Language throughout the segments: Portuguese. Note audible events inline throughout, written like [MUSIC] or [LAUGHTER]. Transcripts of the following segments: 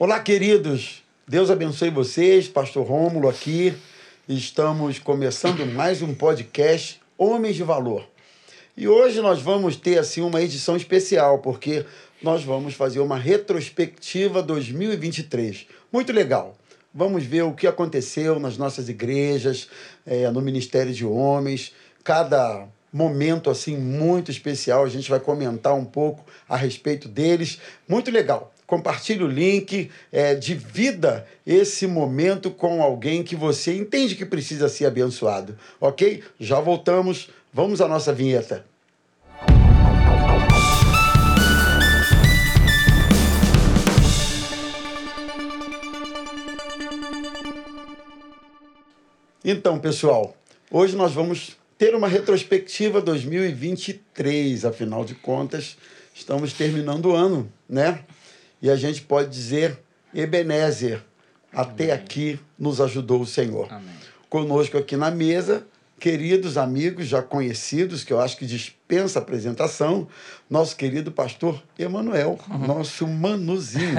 Olá, queridos. Deus abençoe vocês. Pastor Rômulo aqui. Estamos começando mais um podcast Homens de Valor. E hoje nós vamos ter assim uma edição especial, porque nós vamos fazer uma retrospectiva 2023. Muito legal. Vamos ver o que aconteceu nas nossas igrejas, é, no Ministério de Homens. Cada momento assim muito especial. A gente vai comentar um pouco a respeito deles. Muito legal compartilhe o link, é, divida esse momento com alguém que você entende que precisa ser abençoado, ok? Já voltamos, vamos à nossa vinheta. Então, pessoal, hoje nós vamos ter uma retrospectiva 2023, afinal de contas, estamos terminando o ano, né? E a gente pode dizer, Ebenezer, até Amém. aqui nos ajudou o Senhor. Amém. Conosco aqui na mesa, queridos amigos já conhecidos, que eu acho que dispensa apresentação, nosso querido pastor Emanuel, uhum. nosso manuzinho.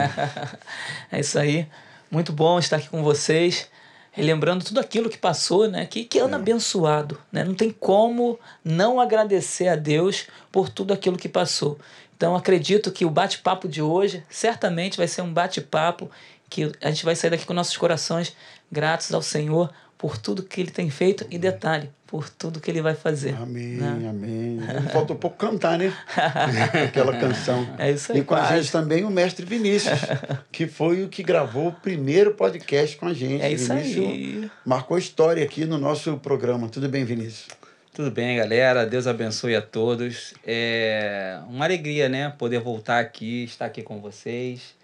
[LAUGHS] é isso aí. Muito bom estar aqui com vocês, relembrando tudo aquilo que passou, né? Que, que ano é. abençoado, né? Não tem como não agradecer a Deus por tudo aquilo que passou. Então acredito que o bate-papo de hoje certamente vai ser um bate-papo que a gente vai sair daqui com nossos corações gratos ao Senhor por tudo que ele tem feito e detalhe, por tudo que ele vai fazer. Amém, né? amém. [LAUGHS] Faltou pouco cantar, né? [LAUGHS] Aquela canção. É isso aí. E com quase. a gente também o mestre Vinícius, [LAUGHS] que foi o que gravou o primeiro podcast com a gente. É isso Vinícius aí. Marcou história aqui no nosso programa. Tudo bem, Vinícius? Tudo bem, galera? Deus abençoe a todos. É uma alegria, né? Poder voltar aqui, estar aqui com vocês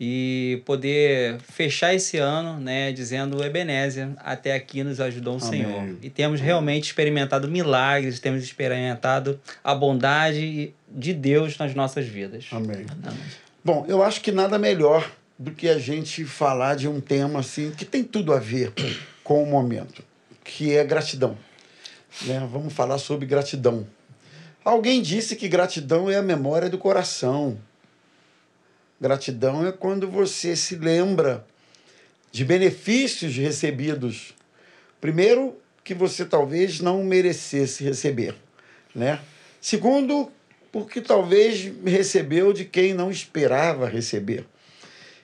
e poder fechar esse ano, né? Dizendo Ebenézia, até aqui nos ajudou o Amém. Senhor. E temos realmente experimentado milagres, temos experimentado a bondade de Deus nas nossas vidas. Amém. Amém. Bom, eu acho que nada melhor do que a gente falar de um tema assim que tem tudo a ver com o momento, que é gratidão né, vamos falar sobre gratidão. Alguém disse que gratidão é a memória do coração. Gratidão é quando você se lembra de benefícios recebidos. Primeiro, que você talvez não merecesse receber, né? Segundo, porque talvez recebeu de quem não esperava receber.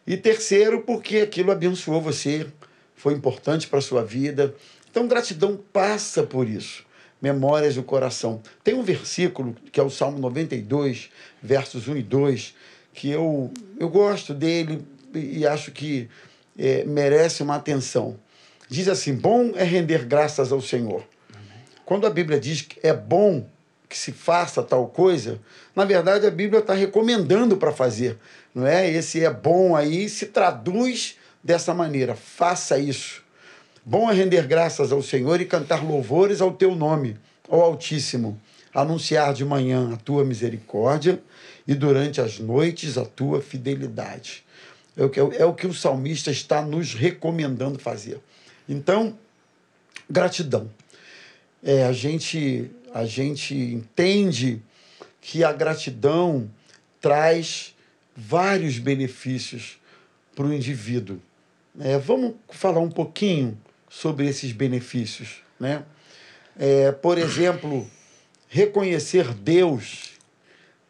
E terceiro, porque aquilo abençoou você, foi importante para a sua vida, então, gratidão passa por isso. Memórias do coração. Tem um versículo, que é o Salmo 92, versos 1 e 2, que eu, eu gosto dele e acho que é, merece uma atenção. Diz assim: Bom é render graças ao Senhor. Quando a Bíblia diz que é bom que se faça tal coisa, na verdade a Bíblia está recomendando para fazer. Não é? Esse é bom aí se traduz dessa maneira. Faça isso. Bom é render graças ao Senhor e cantar louvores ao teu nome, ó Altíssimo, anunciar de manhã a tua misericórdia e durante as noites a tua fidelidade. É o que, é o, que o salmista está nos recomendando fazer. Então, gratidão. É, a, gente, a gente entende que a gratidão traz vários benefícios para o indivíduo. É, vamos falar um pouquinho sobre esses benefícios. Né? É, por exemplo, reconhecer Deus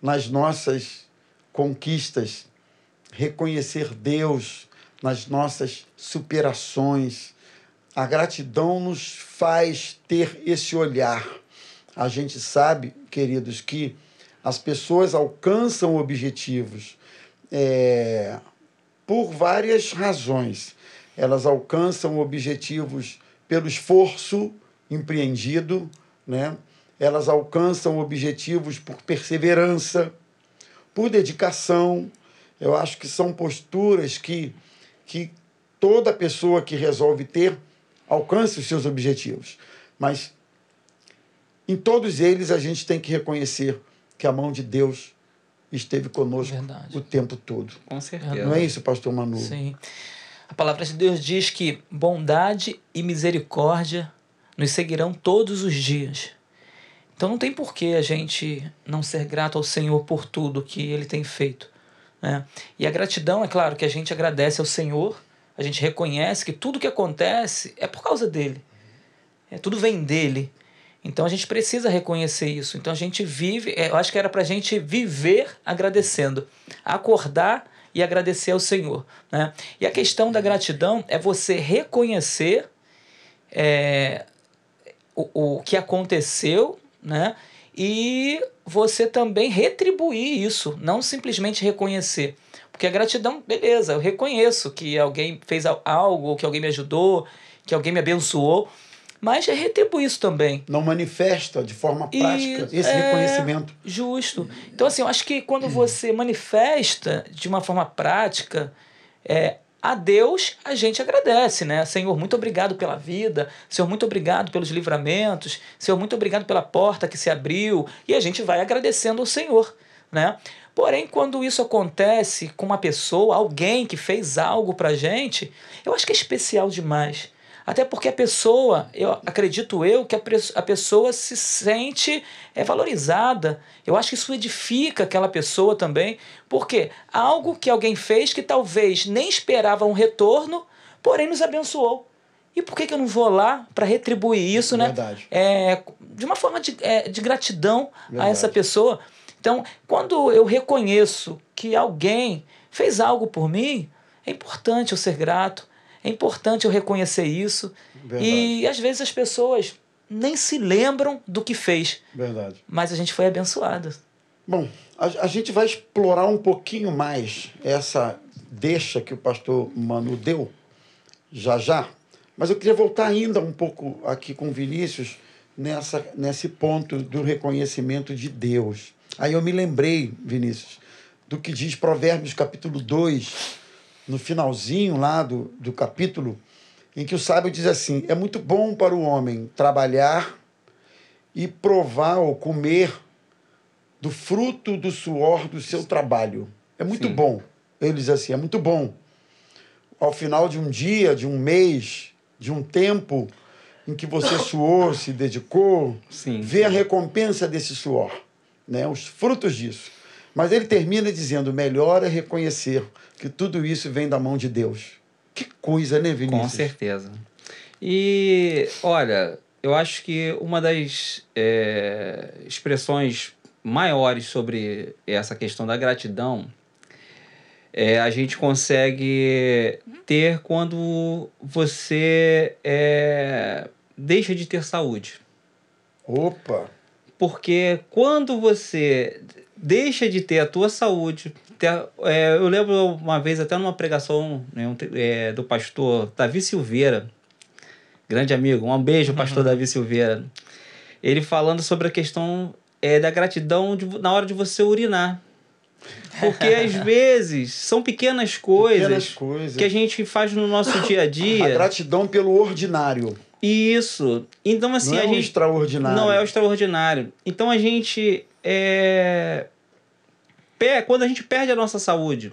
nas nossas conquistas, reconhecer Deus nas nossas superações. A gratidão nos faz ter esse olhar. A gente sabe, queridos, que as pessoas alcançam objetivos é, por várias razões elas alcançam objetivos pelo esforço empreendido, né? elas alcançam objetivos por perseverança, por dedicação. Eu acho que são posturas que, que toda pessoa que resolve ter alcança os seus objetivos. Mas em todos eles a gente tem que reconhecer que a mão de Deus esteve conosco Verdade. o tempo todo. Com certeza. Não é isso, pastor Manu? Sim. A palavra de Deus diz que bondade e misericórdia nos seguirão todos os dias. Então não tem por que a gente não ser grato ao Senhor por tudo que Ele tem feito. Né? E a gratidão, é claro, que a gente agradece ao Senhor, a gente reconhece que tudo que acontece é por causa dele. É, tudo vem dele. Então a gente precisa reconhecer isso. Então a gente vive, é, eu acho que era para a gente viver agradecendo, acordar e agradecer ao Senhor. Né? E a questão da gratidão é você reconhecer é, o, o que aconteceu né? e você também retribuir isso, não simplesmente reconhecer. Porque a gratidão, beleza, eu reconheço que alguém fez algo, que alguém me ajudou, que alguém me abençoou, mas é retribuir isso também. Não manifesta de forma prática e, esse é, reconhecimento. Justo. Então, assim, eu acho que quando você manifesta de uma forma prática, é, a Deus a gente agradece, né? Senhor, muito obrigado pela vida. Senhor, muito obrigado pelos livramentos. Senhor, muito obrigado pela porta que se abriu. E a gente vai agradecendo ao Senhor, né? Porém, quando isso acontece com uma pessoa, alguém que fez algo pra gente, eu acho que é especial demais. Até porque a pessoa, eu acredito eu, que a, pessoa se sente é, valorizada. Eu acho que isso edifica aquela pessoa também. Porque algo que alguém fez que talvez nem esperava um retorno, porém nos abençoou. E por que, que eu não vou lá para retribuir isso, né? Verdade. É, de uma forma de, é, de gratidão Verdade. a essa pessoa. Então, quando eu reconheço que alguém fez algo por mim, é importante eu ser grato, é importante eu reconhecer isso. Verdade. E às vezes as pessoas nem se lembram do que fez. Verdade. Mas a gente foi abençoado. Bom, a, a gente vai explorar um pouquinho mais essa deixa que o pastor Manu deu, já já. Mas eu queria voltar ainda um pouco aqui com Vinícius nessa, nesse ponto do reconhecimento de Deus. Aí eu me lembrei, Vinícius, do que diz Provérbios capítulo 2, no finalzinho lá do, do capítulo, em que o sábio diz assim: é muito bom para o homem trabalhar e provar ou comer do fruto do suor do seu trabalho. É muito Sim. bom. Ele diz assim: é muito bom. Ao final de um dia, de um mês, de um tempo em que você [COUGHS] suou, se dedicou, Sim. ver a recompensa desse suor, né? os frutos disso. Mas ele termina dizendo: melhor é reconhecer que tudo isso vem da mão de Deus. Que coisa, né, Vinícius? Com certeza. E, olha, eu acho que uma das é, expressões maiores sobre essa questão da gratidão é, a gente consegue ter quando você é, deixa de ter saúde. Opa! Porque quando você deixa de ter a tua saúde. Ter, é, eu lembro uma vez até numa pregação né, um, é, do pastor Davi Silveira, grande amigo, um beijo, pastor uhum. Davi Silveira. Ele falando sobre a questão é, da gratidão de, na hora de você urinar. Porque [LAUGHS] às vezes são pequenas coisas, pequenas coisas, que a gente faz no nosso dia a dia. A gratidão pelo ordinário. Isso. Então, assim, não é a o gente. extraordinário. Não é o extraordinário. Então a gente. É, quando a gente perde a nossa saúde,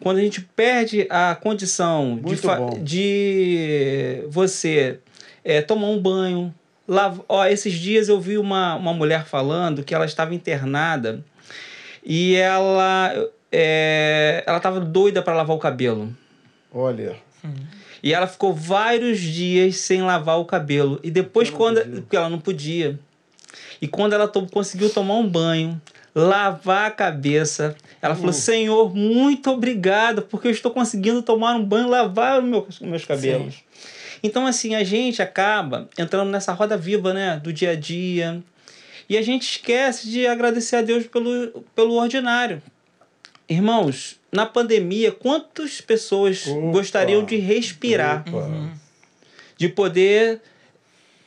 quando a gente perde a condição de, de você é, tomar um banho. Lá, ó, esses dias eu vi uma, uma mulher falando que ela estava internada e ela é, ela estava doida para lavar o cabelo. Olha. E ela ficou vários dias sem lavar o cabelo. E depois, quando. Podia. Porque ela não podia. E quando ela to conseguiu tomar um banho, lavar a cabeça. Ela falou: Senhor, muito obrigado, porque eu estou conseguindo tomar um banho, lavar meus, meus cabelos. Sim. Então, assim, a gente acaba entrando nessa roda viva, né? Do dia a dia. E a gente esquece de agradecer a Deus pelo, pelo ordinário. Irmãos, na pandemia, quantas pessoas Opa. gostariam de respirar? Uhum. De poder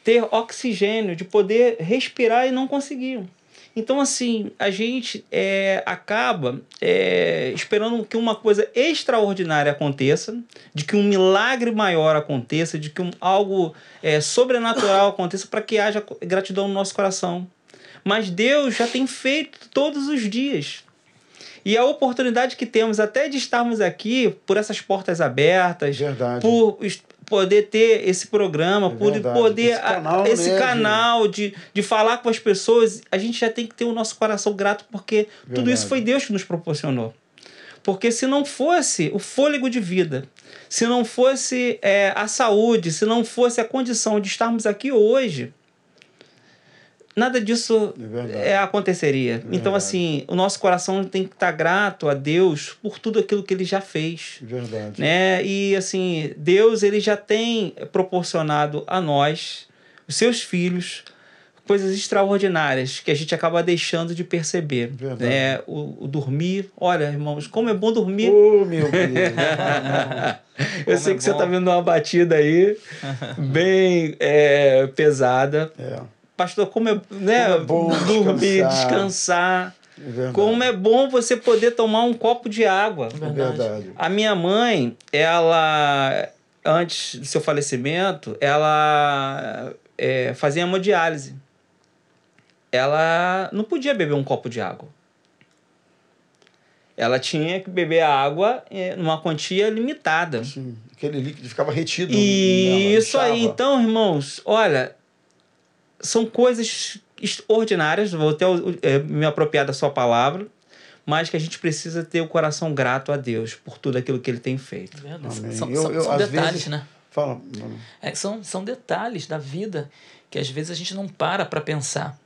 ter oxigênio, de poder respirar e não conseguiam. Então, assim, a gente é, acaba é, esperando que uma coisa extraordinária aconteça, de que um milagre maior aconteça, de que um, algo é, sobrenatural aconteça para que haja gratidão no nosso coração. Mas Deus já tem feito todos os dias. E a oportunidade que temos até de estarmos aqui por essas portas abertas, Verdade. por poder ter esse programa, é por verdade. poder esse canal, esse né, canal de, de falar com as pessoas, a gente já tem que ter o nosso coração grato porque verdade. tudo isso foi Deus que nos proporcionou. Porque se não fosse o fôlego de vida, se não fosse é, a saúde, se não fosse a condição de estarmos aqui hoje, nada disso É é, aconteceria. Então, assim, o nosso coração tem que estar grato a Deus por tudo aquilo que ele já fez. Verdade. Né? E assim, Deus ele já tem proporcionado a nós, os seus filhos, coisas extraordinárias que a gente acaba deixando de perceber. Verdade. Né? O, o dormir, olha, irmãos, como é bom dormir. Oh, meu Deus. [LAUGHS] Eu sei é que você bom. tá vendo uma batida aí bem é, pesada. É, Pastor, como é, né, Como é bom dormir, descansar. descansar. é. Como é bom você poder tomar um copo de água. É verdade. A minha mãe, ela, antes do seu falecimento, ela é, fazia hemodiálise. Ela não podia beber um copo de água. Ela tinha que beber a água é, numa quantia limitada. Sim, aquele líquido ficava retido. E nela, isso aí, então, irmãos, olha, são coisas extraordinárias, vou até é, me apropriar da sua palavra, mas que a gente precisa ter o coração grato a Deus por tudo aquilo que ele tem feito. Verdade. Amém. São, Eu- são- eu, são detalhes, vezes- né? Fala. É, são, são detalhes da vida que às vezes a gente não para para pensar.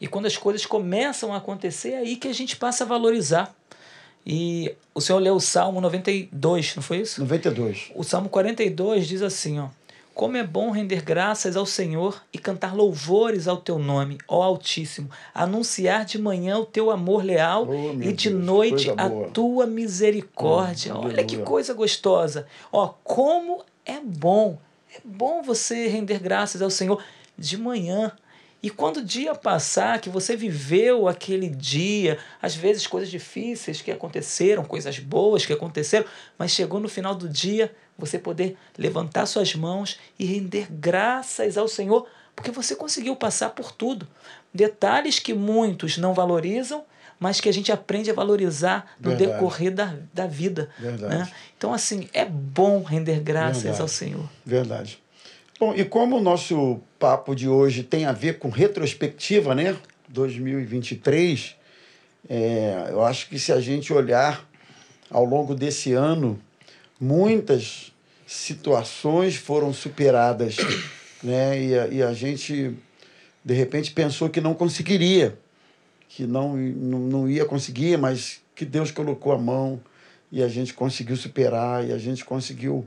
E quando as coisas começam a acontecer, é aí que a gente passa a valorizar. E o senhor leu o Salmo 92, não foi isso? 92. O Salmo 42 diz assim, ó: Como é bom render graças ao Senhor e cantar louvores ao teu nome, ó Altíssimo, anunciar de manhã o teu amor leal Oh, e de Deus, noite a boa. tua misericórdia. Oh, Olha que coisa gostosa. Ó, como é bom. É bom você render graças ao Senhor de manhã. E quando o dia passar, que você viveu aquele dia, às vezes coisas difíceis que aconteceram, coisas boas que aconteceram, mas chegou no final do dia, você poder levantar suas mãos e render graças ao Senhor, porque você conseguiu passar por tudo. Detalhes que muitos não valorizam, mas que a gente aprende a valorizar no Verdade. decorrer da, da vida. Verdade. né? Então, assim, é bom render graças Verdade. ao Senhor. Verdade. Bom, e como o nosso papo de hoje tem a ver com retrospectiva, né? 2023, é, eu acho que se a gente olhar ao longo desse ano, muitas situações foram superadas, [COUGHS] né? E a, e a gente, de repente, pensou que não conseguiria, que não, não, não ia conseguir, mas que Deus colocou a mão e a gente conseguiu superar e a gente conseguiu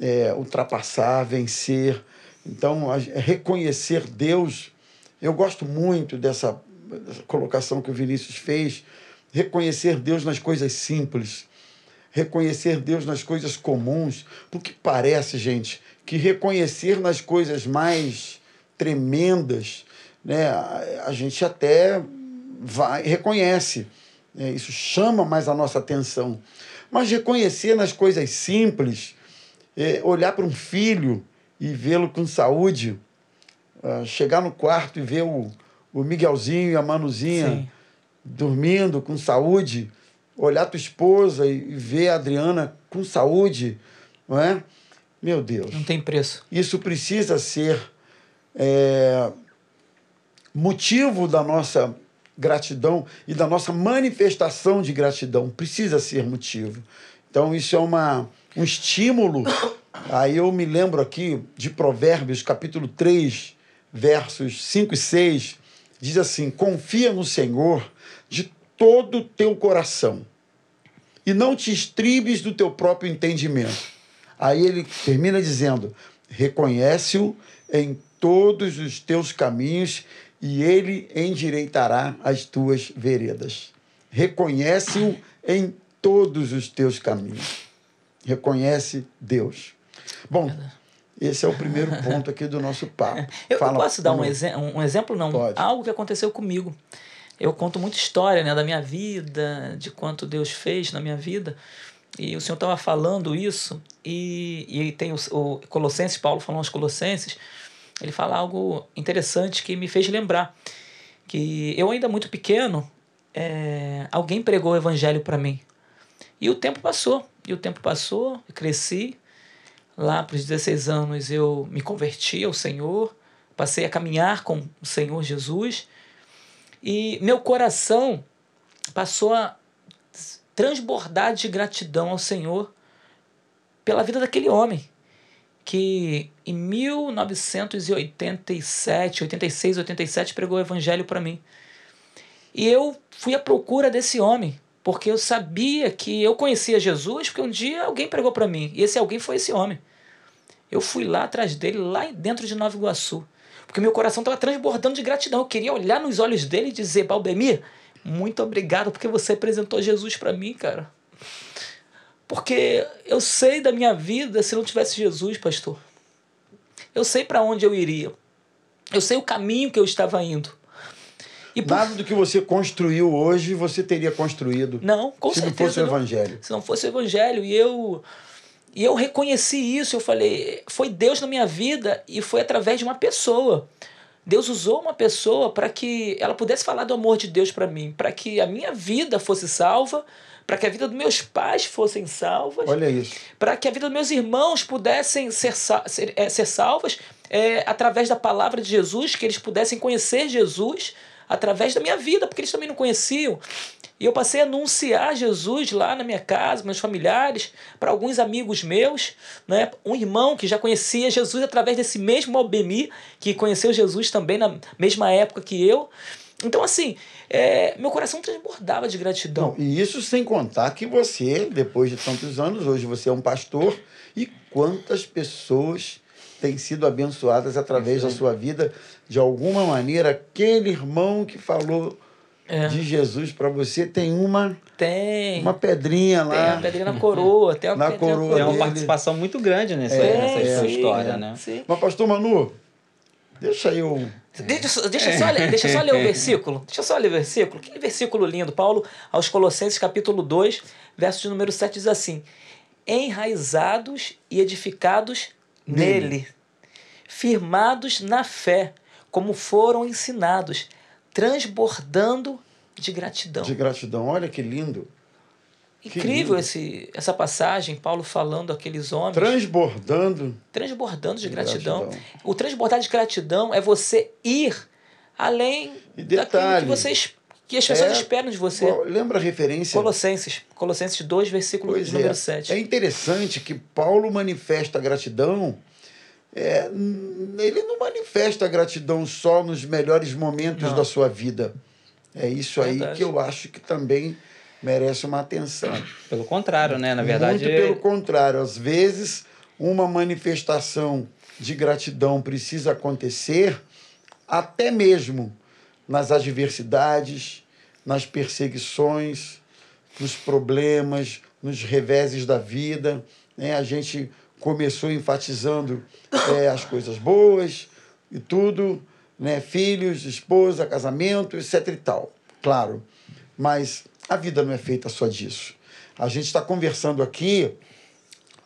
é, ultrapassar, vencer. Então, a- reconhecer Deus, eu gosto muito dessa, dessa colocação que o Vinícius fez, reconhecer Deus nas coisas simples, reconhecer Deus nas coisas comuns, porque parece, gente, que reconhecer nas coisas mais tremendas, né, a, a gente até vai reconhece, né, isso chama mais a nossa atenção. Mas reconhecer nas coisas simples, é, olhar para um filho e vê-lo com saúde, ah, chegar no quarto e ver o, o Miguelzinho e a Manuzinha Sim. dormindo com saúde, olhar tua esposa e ver a Adriana com saúde, não é? Meu Deus. Não tem preço. Isso precisa ser é, motivo da nossa gratidão e da nossa manifestação de gratidão. Precisa ser motivo. Então, isso é uma, um estímulo. [COUGHS] Aí eu me lembro aqui de Provérbios, capítulo 3, versos 5 e 6. Diz assim: Confia no Senhor todo o teu coração e não te estribes do teu próprio entendimento. Aí ele termina dizendo: reconhece-o em todos os teus caminhos e ele endireitará as tuas veredas. Reconhece-o em todos os teus caminhos. Reconhece Deus. Bom, esse é o primeiro ponto aqui do nosso papo. [LAUGHS] Eu, eu Fala, posso dar um, exe um exemplo, não? Pode. Algo que aconteceu comigo. Eu conto muita história né, da minha vida, de quanto Deus fez na minha vida. E o Senhor estava falando isso, e, e tem o, o Colossenses, Paulo falando aos Colossenses, ele fala algo interessante que me fez lembrar. Que eu ainda muito pequeno, é, alguém pregou o evangelho para mim. E o tempo passou, e o tempo passou, eu cresci, Lá para os 16 anos eu me converti ao Senhor, passei a caminhar com o Senhor Jesus e meu coração passou a transbordar de gratidão ao Senhor pela vida daquele homem que em 1987, 86, 87 pregou o evangelho para mim. E eu fui à procura desse homem, porque eu sabia que eu conhecia Jesus, porque um dia alguém pregou para mim, e esse alguém foi esse homem. Eu fui lá atrás dele, lá dentro de Nova Iguaçu, porque meu coração estava transbordando de gratidão. Eu queria olhar nos olhos dele e dizer: Baldemir, muito obrigado porque você apresentou Jesus para mim, cara. Porque eu sei da minha vida se não tivesse Jesus, pastor. Eu sei para onde eu iria. Eu sei o caminho que eu estava indo. E por... Nada do que você construiu hoje você teria construído. Não, com se certeza. Se não fosse o Evangelho. Se não fosse o Evangelho. E eu, e eu reconheci isso. Eu falei, foi Deus na minha vida e foi através de uma pessoa. Deus usou uma pessoa para que ela pudesse falar do amor de Deus para mim, para que a minha vida fosse salva, para que a vida dos meus pais fossem salvas. Olha isso. Para que a vida dos meus irmãos pudessem ser, ser, é, ser salvas é, através da palavra de Jesus, que eles pudessem conhecer Jesus através da minha vida, porque eles também não conheciam. E eu passei a anunciar Jesus lá na minha casa, meus familiares, para alguns amigos meus, né? um irmão que já conhecia Jesus através desse mesmo Albemi, que conheceu Jesus também na mesma época que eu. Então, assim, é, meu coração transbordava de gratidão. Não, e isso sem contar que você, depois de tantos anos, hoje você é um pastor, e quantas pessoas têm sido abençoadas através da sua vida, de alguma maneira, aquele irmão que falou é. de Jesus para você tem uma tem uma pedrinha lá tem uma pedrinha na coroa tem uma na coroa tem uma participação muito grande nessa, é, nessa é, história né sim. mas pastor Manu deixa eu Deixa, deixa, só, deixa só ler o versículo. Deixa só ler o versículo. Que versículo lindo. Paulo, aos Colossenses, capítulo 2, verso de número 7, diz assim: Enraizados e edificados nele, nele firmados na fé, como foram ensinados, transbordando de gratidão. De gratidão. Olha que lindo. Incrível esse, essa passagem, Paulo falando aqueles homens. Transbordando. Transbordando de, de gratidão. gratidão. O transbordar de gratidão é você ir além daquilo que, vocês, que as pessoas é, esperam de você. Lembra a referência? Colossenses. Colossenses 2, versículo pois número é. 7. É interessante que Paulo manifesta a gratidão. É, ele não manifesta gratidão só nos melhores momentos não. da sua vida. É isso Verdade. aí que eu acho que também merece uma atenção. Pelo contrário, né? Na verdade. Muito pelo contrário. Às vezes, uma manifestação de gratidão precisa acontecer até mesmo nas adversidades, nas perseguições, nos problemas, nos reveses da vida. Né? A gente começou enfatizando é, as coisas boas e tudo, né? filhos, esposa, casamento, etc. e tal. Claro, mas a vida não é feita só disso. A gente está conversando aqui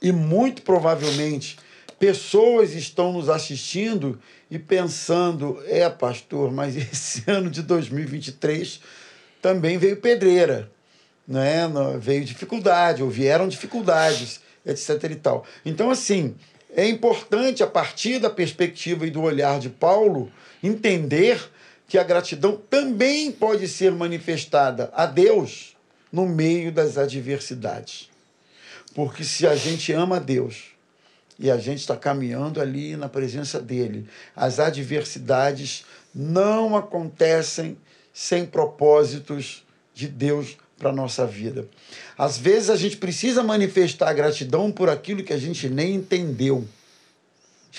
e muito provavelmente pessoas estão nos assistindo e pensando: é, pastor, mas [LAUGHS] esse ano de 2023 também veio pedreira, né? veio dificuldade, ou vieram dificuldades, etc. e tal. Então, assim, é importante, a partir da perspectiva e do olhar de Paulo, entender que a gratidão também pode ser manifestada a Deus no meio das adversidades. Porque se a gente ama Deus e a gente está caminhando ali na presença dele, as adversidades não acontecem sem propósitos de Deus para a nossa vida. Às vezes a gente precisa manifestar gratidão por aquilo que a gente nem entendeu.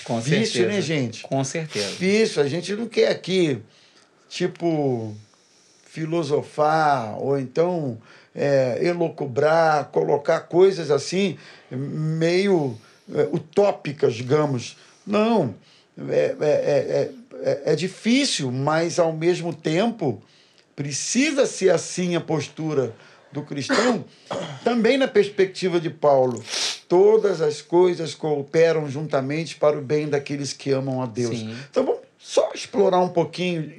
Com Difícil, certeza. né, gente? Com certeza. Difícil. A gente não quer aqui tipo filosofar ou então é, elocubrar, colocar coisas assim meio é, utópicas, digamos. Não, é, é, é, é, difícil, mas ao mesmo tempo precisa ser assim a postura do cristão, também na perspectiva de Paulo. Todas as coisas cooperam juntamente para o bem daqueles que amam a Deus. Sim. Então vamos só explorar um pouquinho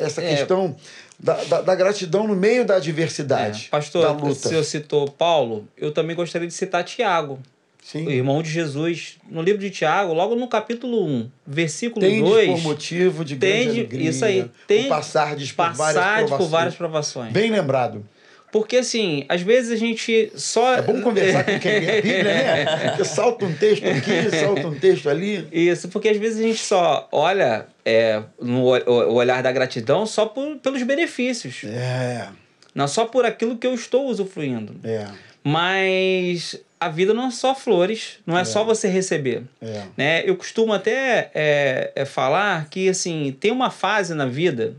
essa é. questão da, da, da, gratidão no meio da adversidade. É. Pastor, da luta. você citou Paulo, eu também gostaria de citar Tiago. Sim. O irmão de Jesus, no livro de Tiago, logo no capítulo 1, versículo tendes 2. por motivo de grande tende, alegria. Isso aí. Tem, passar por, várias provações. por várias provações. Bem lembrado. Porque, assim, às vezes a gente só. É bom conversar com quem lê a Bíblia, né? [LAUGHS] Porque salta um texto aqui, salta um texto ali. Isso, porque às vezes a gente só olha é, no o olhar da gratidão só por, pelos benefícios. É. Não só por aquilo que eu estou usufruindo. É. Mas a vida não é só flores, não é, é. só você receber. É. Né? Eu costumo até é, é, falar que assim tem uma fase na vida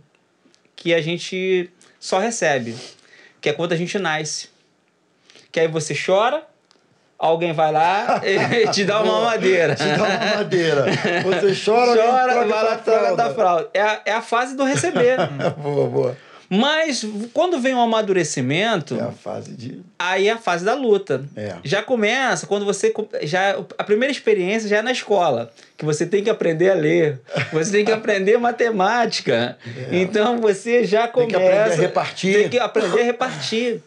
que a gente só recebe que é quando a gente nasce. Que aí você chora, alguém vai lá e [LAUGHS] [LAUGHS] te dá uma madeira. Te dá uma madeira. Você chora, chora vai lá troca da fralda. É a, é a fase do receber. [LAUGHS] boa, boa. Mas quando vem o um amadurecimento. É a fase de. Aí é a fase da luta. É. Já começa quando você. Já, a primeira experiência já é na escola. Que você tem que aprender a ler. Você tem que aprender [LAUGHS] matemática. É. Então você já começa. Tem que aprender a repartir. Tem que aprender a repartir.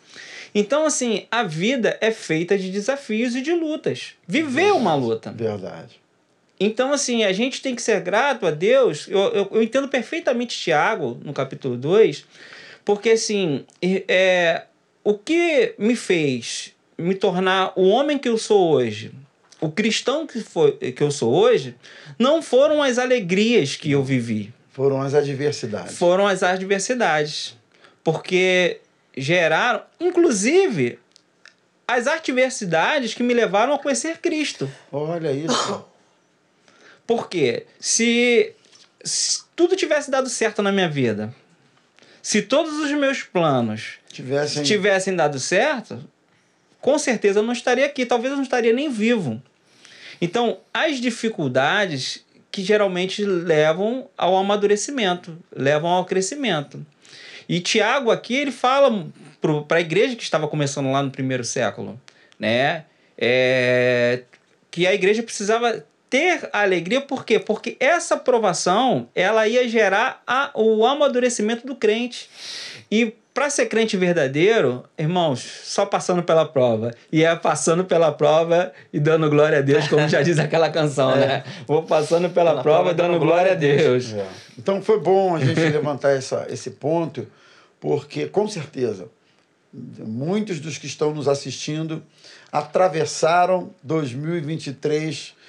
Então, assim, a vida é feita de desafios e de lutas. Viver uma luta. Verdade. Então, assim, a gente tem que ser grato a Deus. Eu, eu, eu entendo perfeitamente Tiago, no capítulo 2, porque, assim, é, o que me fez me tornar o homem que eu sou hoje, o cristão que, foi, que eu sou hoje, não foram as alegrias que eu vivi. Foram as adversidades. Foram as adversidades. Porque geraram, inclusive, as adversidades que me levaram a conhecer Cristo. Olha isso. Porque se, se tudo tivesse dado certo na minha vida, se todos os meus planos tivessem, tivessem dado certo, com certeza eu não estaria aqui, talvez eu não estaria nem vivo. Então, as dificuldades que geralmente levam ao amadurecimento, levam ao crescimento. E Tiago aqui ele fala para a igreja que estava começando lá no primeiro século, né? É, que a igreja precisava ter alegria, por quê? Porque essa aprovação ela ia gerar a, o amadurecimento do crente. E para ser crente verdadeiro, irmãos, só passando pela prova. E é passando pela prova e dando glória a Deus, como já diz aquela canção, [LAUGHS] é. né? Vou passando pela, pela prova e dando glória a Deus. Deus. É. Então foi bom a gente levantar essa, esse ponto, porque com certeza muitos dos que estão nos assistindo atravessaram 2023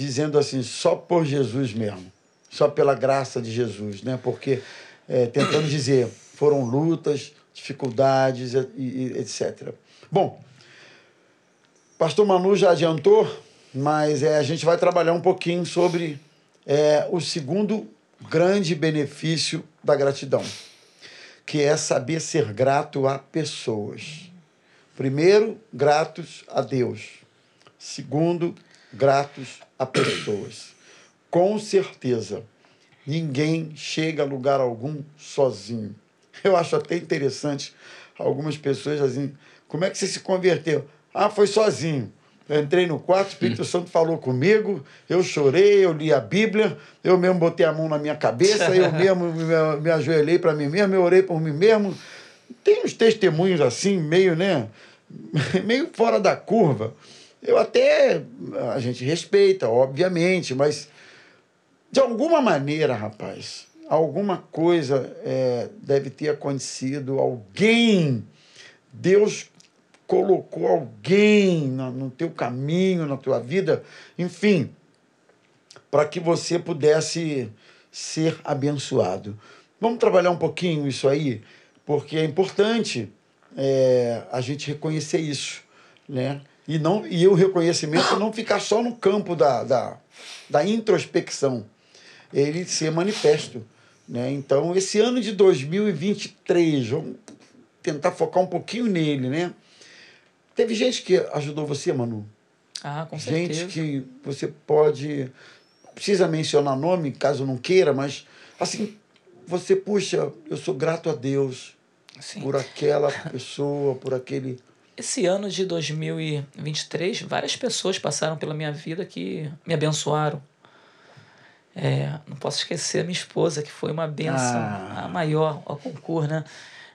dizendo assim, só por Jesus mesmo, só pela graça de Jesus, né? Porque, é, tentando dizer, foram lutas, dificuldades e, e, etc. Bom, pastor Manu já adiantou, mas é, a gente vai trabalhar um pouquinho sobre é, o segundo grande benefício da gratidão, que é saber ser grato a pessoas. Primeiro, gratos a Deus. Segundo, gratos a pessoas. Com certeza, ninguém chega a lugar algum sozinho. Eu acho até interessante algumas pessoas assim, como é que você se converteu? Ah, foi sozinho. Eu entrei no quarto, o Espírito [LAUGHS] Santo falou comigo, eu chorei, eu li a Bíblia, eu mesmo botei a mão na minha cabeça, eu [LAUGHS] mesmo me, me ajoelhei para mim mesmo, eu orei por mim mesmo. Tem uns testemunhos assim, meio, né? [LAUGHS] meio fora da curva. Eu até. A gente respeita, obviamente, mas de alguma maneira, rapaz, alguma coisa é, deve ter acontecido. Alguém, Deus colocou alguém no, no teu caminho, na tua vida, enfim, para que você pudesse ser abençoado. Vamos trabalhar um pouquinho isso aí, porque é importante é, a gente reconhecer isso, né? E, não, e o reconhecimento não ficar só no campo da, da, da introspecção, ele ser manifesto. Né? Então, esse ano de 2023, vamos tentar focar um pouquinho nele, né? Teve gente que ajudou você, Manu? Ah, com gente certeza. que você pode. Não precisa mencionar nome, caso não queira, mas assim, você, puxa, eu sou grato a Deus Sim. por aquela pessoa, por aquele esse ano de 2023, várias pessoas passaram pela minha vida que me abençoaram. É, não posso esquecer a minha esposa, que foi uma benção, ah. a maior ao concurso, né?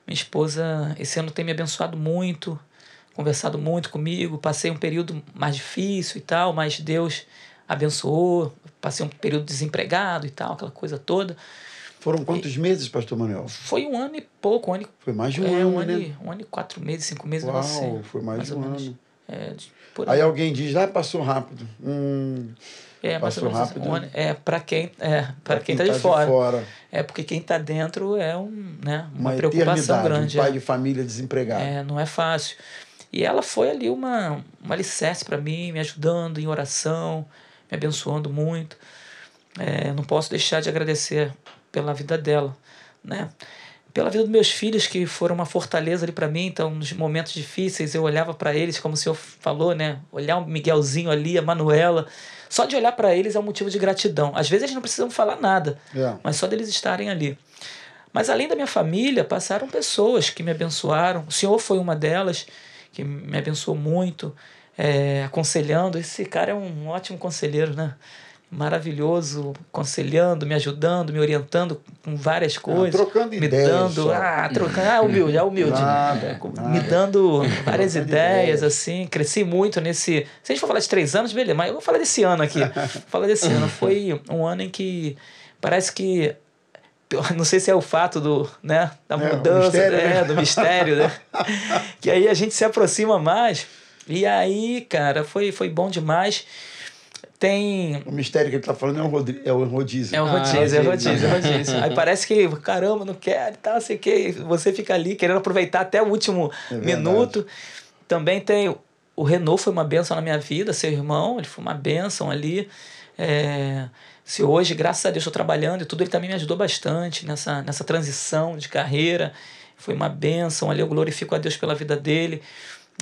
Minha esposa, esse ano tem me abençoado muito, conversado muito comigo. Passei um período mais difícil e tal, mas Deus abençoou. Passei um período desempregado e tal, aquela coisa toda. Foram quantos meses, pastor Manuel? Foi um ano e pouco, um ano e, Foi mais de um é, ano, um, ano né? e, um ano e quatro meses, cinco meses, Uau, não sei. foi mais de ou um ano. É, de- Aí aí. alguém diz, ah, passou rápido. Hum, É, mais ou passou assim, rápido. um ano- é para quem, é, para pra quem, tá de fora. fora. É porque quem tá dentro é um, né, uma, Uma, preocupação grande. um pai é. de família desempregado. É, não é fácil. E ela foi ali uma, uma alicerce para mim, me ajudando em oração, me abençoando muito. É, não posso deixar de agradecer pela vida dela, né? Pela vida dos meus filhos, que foram uma fortaleza ali para mim. Então, nos momentos difíceis, eu olhava para eles, como o senhor falou, né? Olhar o Miguelzinho ali, a Manuela. Só de olhar para eles é um motivo de gratidão. Às vezes, eles não precisam falar nada, É. mas só deles estarem ali. Mas além da minha família, passaram pessoas que me abençoaram. O senhor foi uma delas que me abençoou muito, é, aconselhando. Esse cara é um ótimo conselheiro, né? Maravilhoso, aconselhando, me ajudando, me orientando com várias coisas. trocando me ideias dando, só. ah, trocando, ah, humilde, ah, humilde. Nada, Me nada. dando [LAUGHS] várias ideias, ideias. assim. Cresci muito nesse. Se a gente for falar de três anos, beleza, mas eu vou falar desse ano aqui. Vou [LAUGHS] falar desse ano. Foi um ano em que parece que [LAUGHS] não sei se é o fato do, né, da É, mudança, mistério, né, né? do mistério, né? que aí a gente se aproxima mais. E aí, cara, foi, foi bom demais. Tem O mistério que ele está falando é o, rodri- é o rodízio. é o Ah, rodízio, é o rodízio. é o rodízio. Aí parece que, caramba, não quero e tal, sei o que. Você fica ali querendo aproveitar até o último É minuto. Também tem. O Renault foi uma benção na minha vida, seu irmão, ele foi uma benção ali. É, se hoje, graças a Deus, estou trabalhando e tudo, ele também me ajudou bastante nessa, nessa transição de carreira. Foi uma benção ali, eu glorifico a Deus pela vida dele.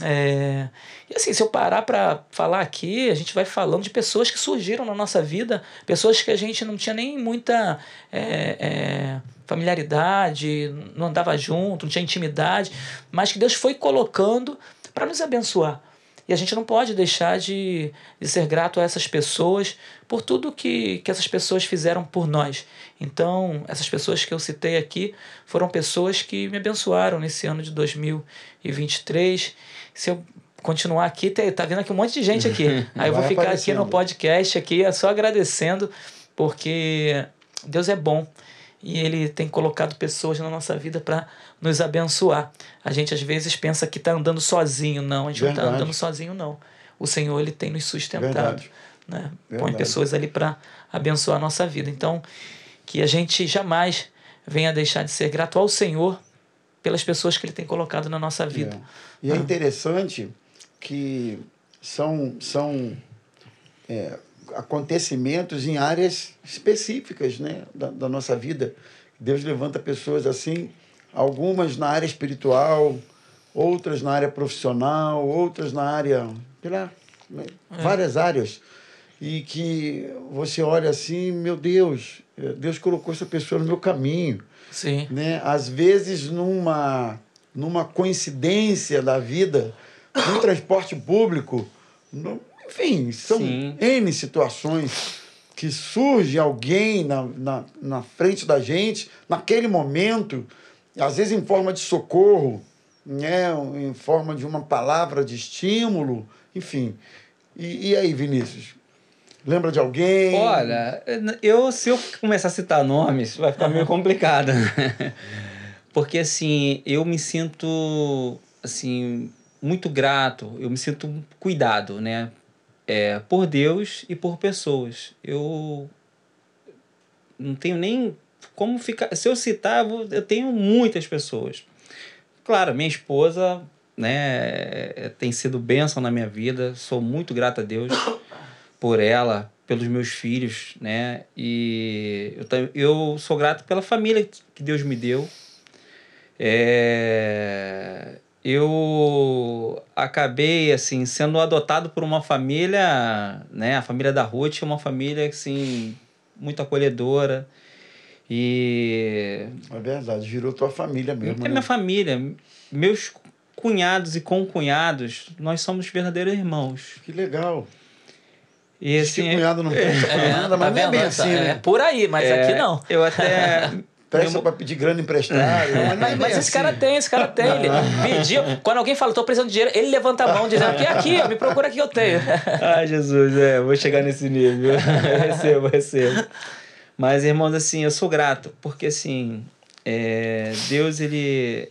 É, e assim, se eu parar para falar aqui, a gente vai falando de pessoas que surgiram na nossa vida, pessoas que a gente não tinha nem muita é, é, familiaridade, não andava junto, não tinha intimidade, mas que Deus foi colocando para nos abençoar. E a gente não pode deixar de, de ser grato a essas pessoas por tudo que, que essas pessoas fizeram por nós. Então, essas pessoas que eu citei aqui foram pessoas que me abençoaram nesse ano de 2023. Se eu continuar aqui, tá, tá vendo aqui um monte de gente aqui. [LAUGHS] Aí eu vou ficar aqui aparecendo. no podcast aqui, é só agradecendo, porque Deus é bom e ele tem colocado pessoas na nossa vida para nos abençoar. A gente às vezes pensa que está andando sozinho, não, a gente não Verdade. está andando sozinho não. O Senhor ele tem nos sustentado, Verdade. né? Põe pessoas ali para abençoar a nossa vida. Então, que a gente jamais venha deixar de ser grato ao Senhor pelas pessoas que ele tem colocado na nossa vida. É. E é interessante que são, são é, acontecimentos em áreas específicas né, da, da nossa vida. Deus levanta pessoas assim, algumas na área espiritual, outras na área profissional, outras na área. Pela, né, várias áreas. E que você olha assim, meu Deus, Deus colocou essa pessoa no meu caminho Sim. né? Às vezes numa numa coincidência da vida, no transporte público, no- enfim, são Sim. N situações que surge alguém na, na, na frente da gente, naquele momento, às vezes em forma de socorro, né? em forma de uma palavra de estímulo, enfim. E, e aí, Vinícius? Lembra de alguém? Olha, eu se eu começar a citar nomes, vai ficar meio complicado. Porque assim, eu me sinto assim muito grato, eu me sinto cuidado, né? É, por Deus e por pessoas. Eu não tenho nem como ficar. Se eu citar, eu tenho muitas pessoas. Claro, minha esposa, né, tem sido bênção na minha vida. Sou muito grato a Deus por ela, pelos meus filhos, né? E eu, eu sou grato pela família que Deus me deu. É, eu acabei assim sendo adotado por uma família, né? A família da Ruth é uma família assim muito acolhedora e É verdade, virou tua família mesmo. é né? minha família, meus cunhados e concunhados, nós somos verdadeiros irmãos. Que legal. E assim, cunhado não pra [LAUGHS] nada, tá mas não é bem assim, é, né? por aí, mas é, aqui não. Eu até [LAUGHS] Presta pra pedir grana emprestada. não é Mas, mas esse assim. cara tem, esse cara tem. Ele pediu. Quando alguém fala, tô precisando de dinheiro, ele levanta a mão dizendo aqui, ó, me procura que eu tenho. [LAUGHS] Ai, Jesus, é, vou chegar nesse nível. [LAUGHS] Eu recebo, eu recebo. Mas, irmãos, assim, eu sou grato, porque assim, é, Deus, ele,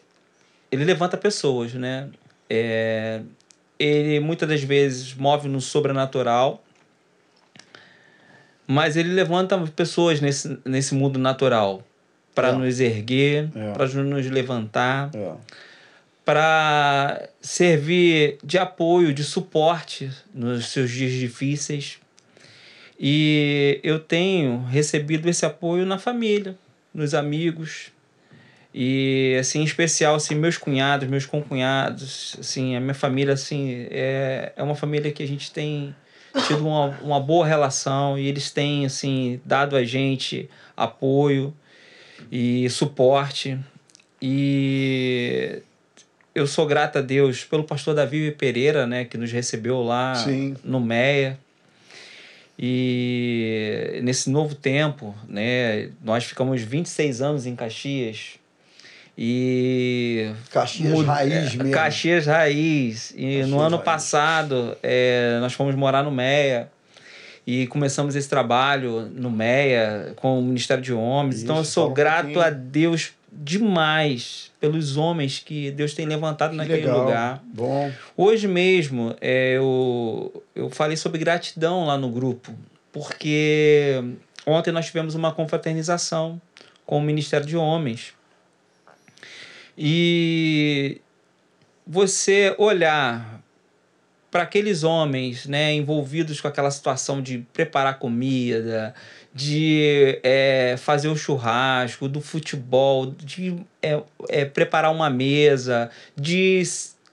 ele levanta pessoas, né? É, ele muitas das vezes move no sobrenatural, mas ele levanta pessoas nesse, nesse mundo natural para É. nos erguer, É. para nos levantar, É. para servir de apoio, de suporte nos seus dias difíceis. E eu tenho recebido esse apoio na família, nos amigos. E assim, em especial assim, meus cunhados, meus concunhados, assim, a minha família assim, é, é uma família que a gente tem tido uma, uma boa relação e eles têm assim dado a gente apoio e suporte. E eu sou grato a Deus pelo pastor Davi Pereira, né, que nos recebeu lá Sim. no MEA. E nesse novo tempo, né, nós ficamos 26 anos em Caxias. E Caxias Mu- raiz é, mesmo. Caxias Raiz. E Caxias no ano Raiz. passado, é, nós fomos morar no MEA. E começamos esse trabalho no MEA com o Ministério de Homens. então eu Isso, sou um grato pouquinho. a Deus demais pelos homens que Deus tem levantado Que naquele legal. lugar. Bom. Hoje mesmo, é, eu, eu falei sobre gratidão lá no grupo, porque ontem nós tivemos uma confraternização com o Ministério de Homens. E você olhar para aqueles homens né, envolvidos com aquela situação de preparar comida, de é, fazer o churrasco, do futebol, de é, é, preparar uma mesa, de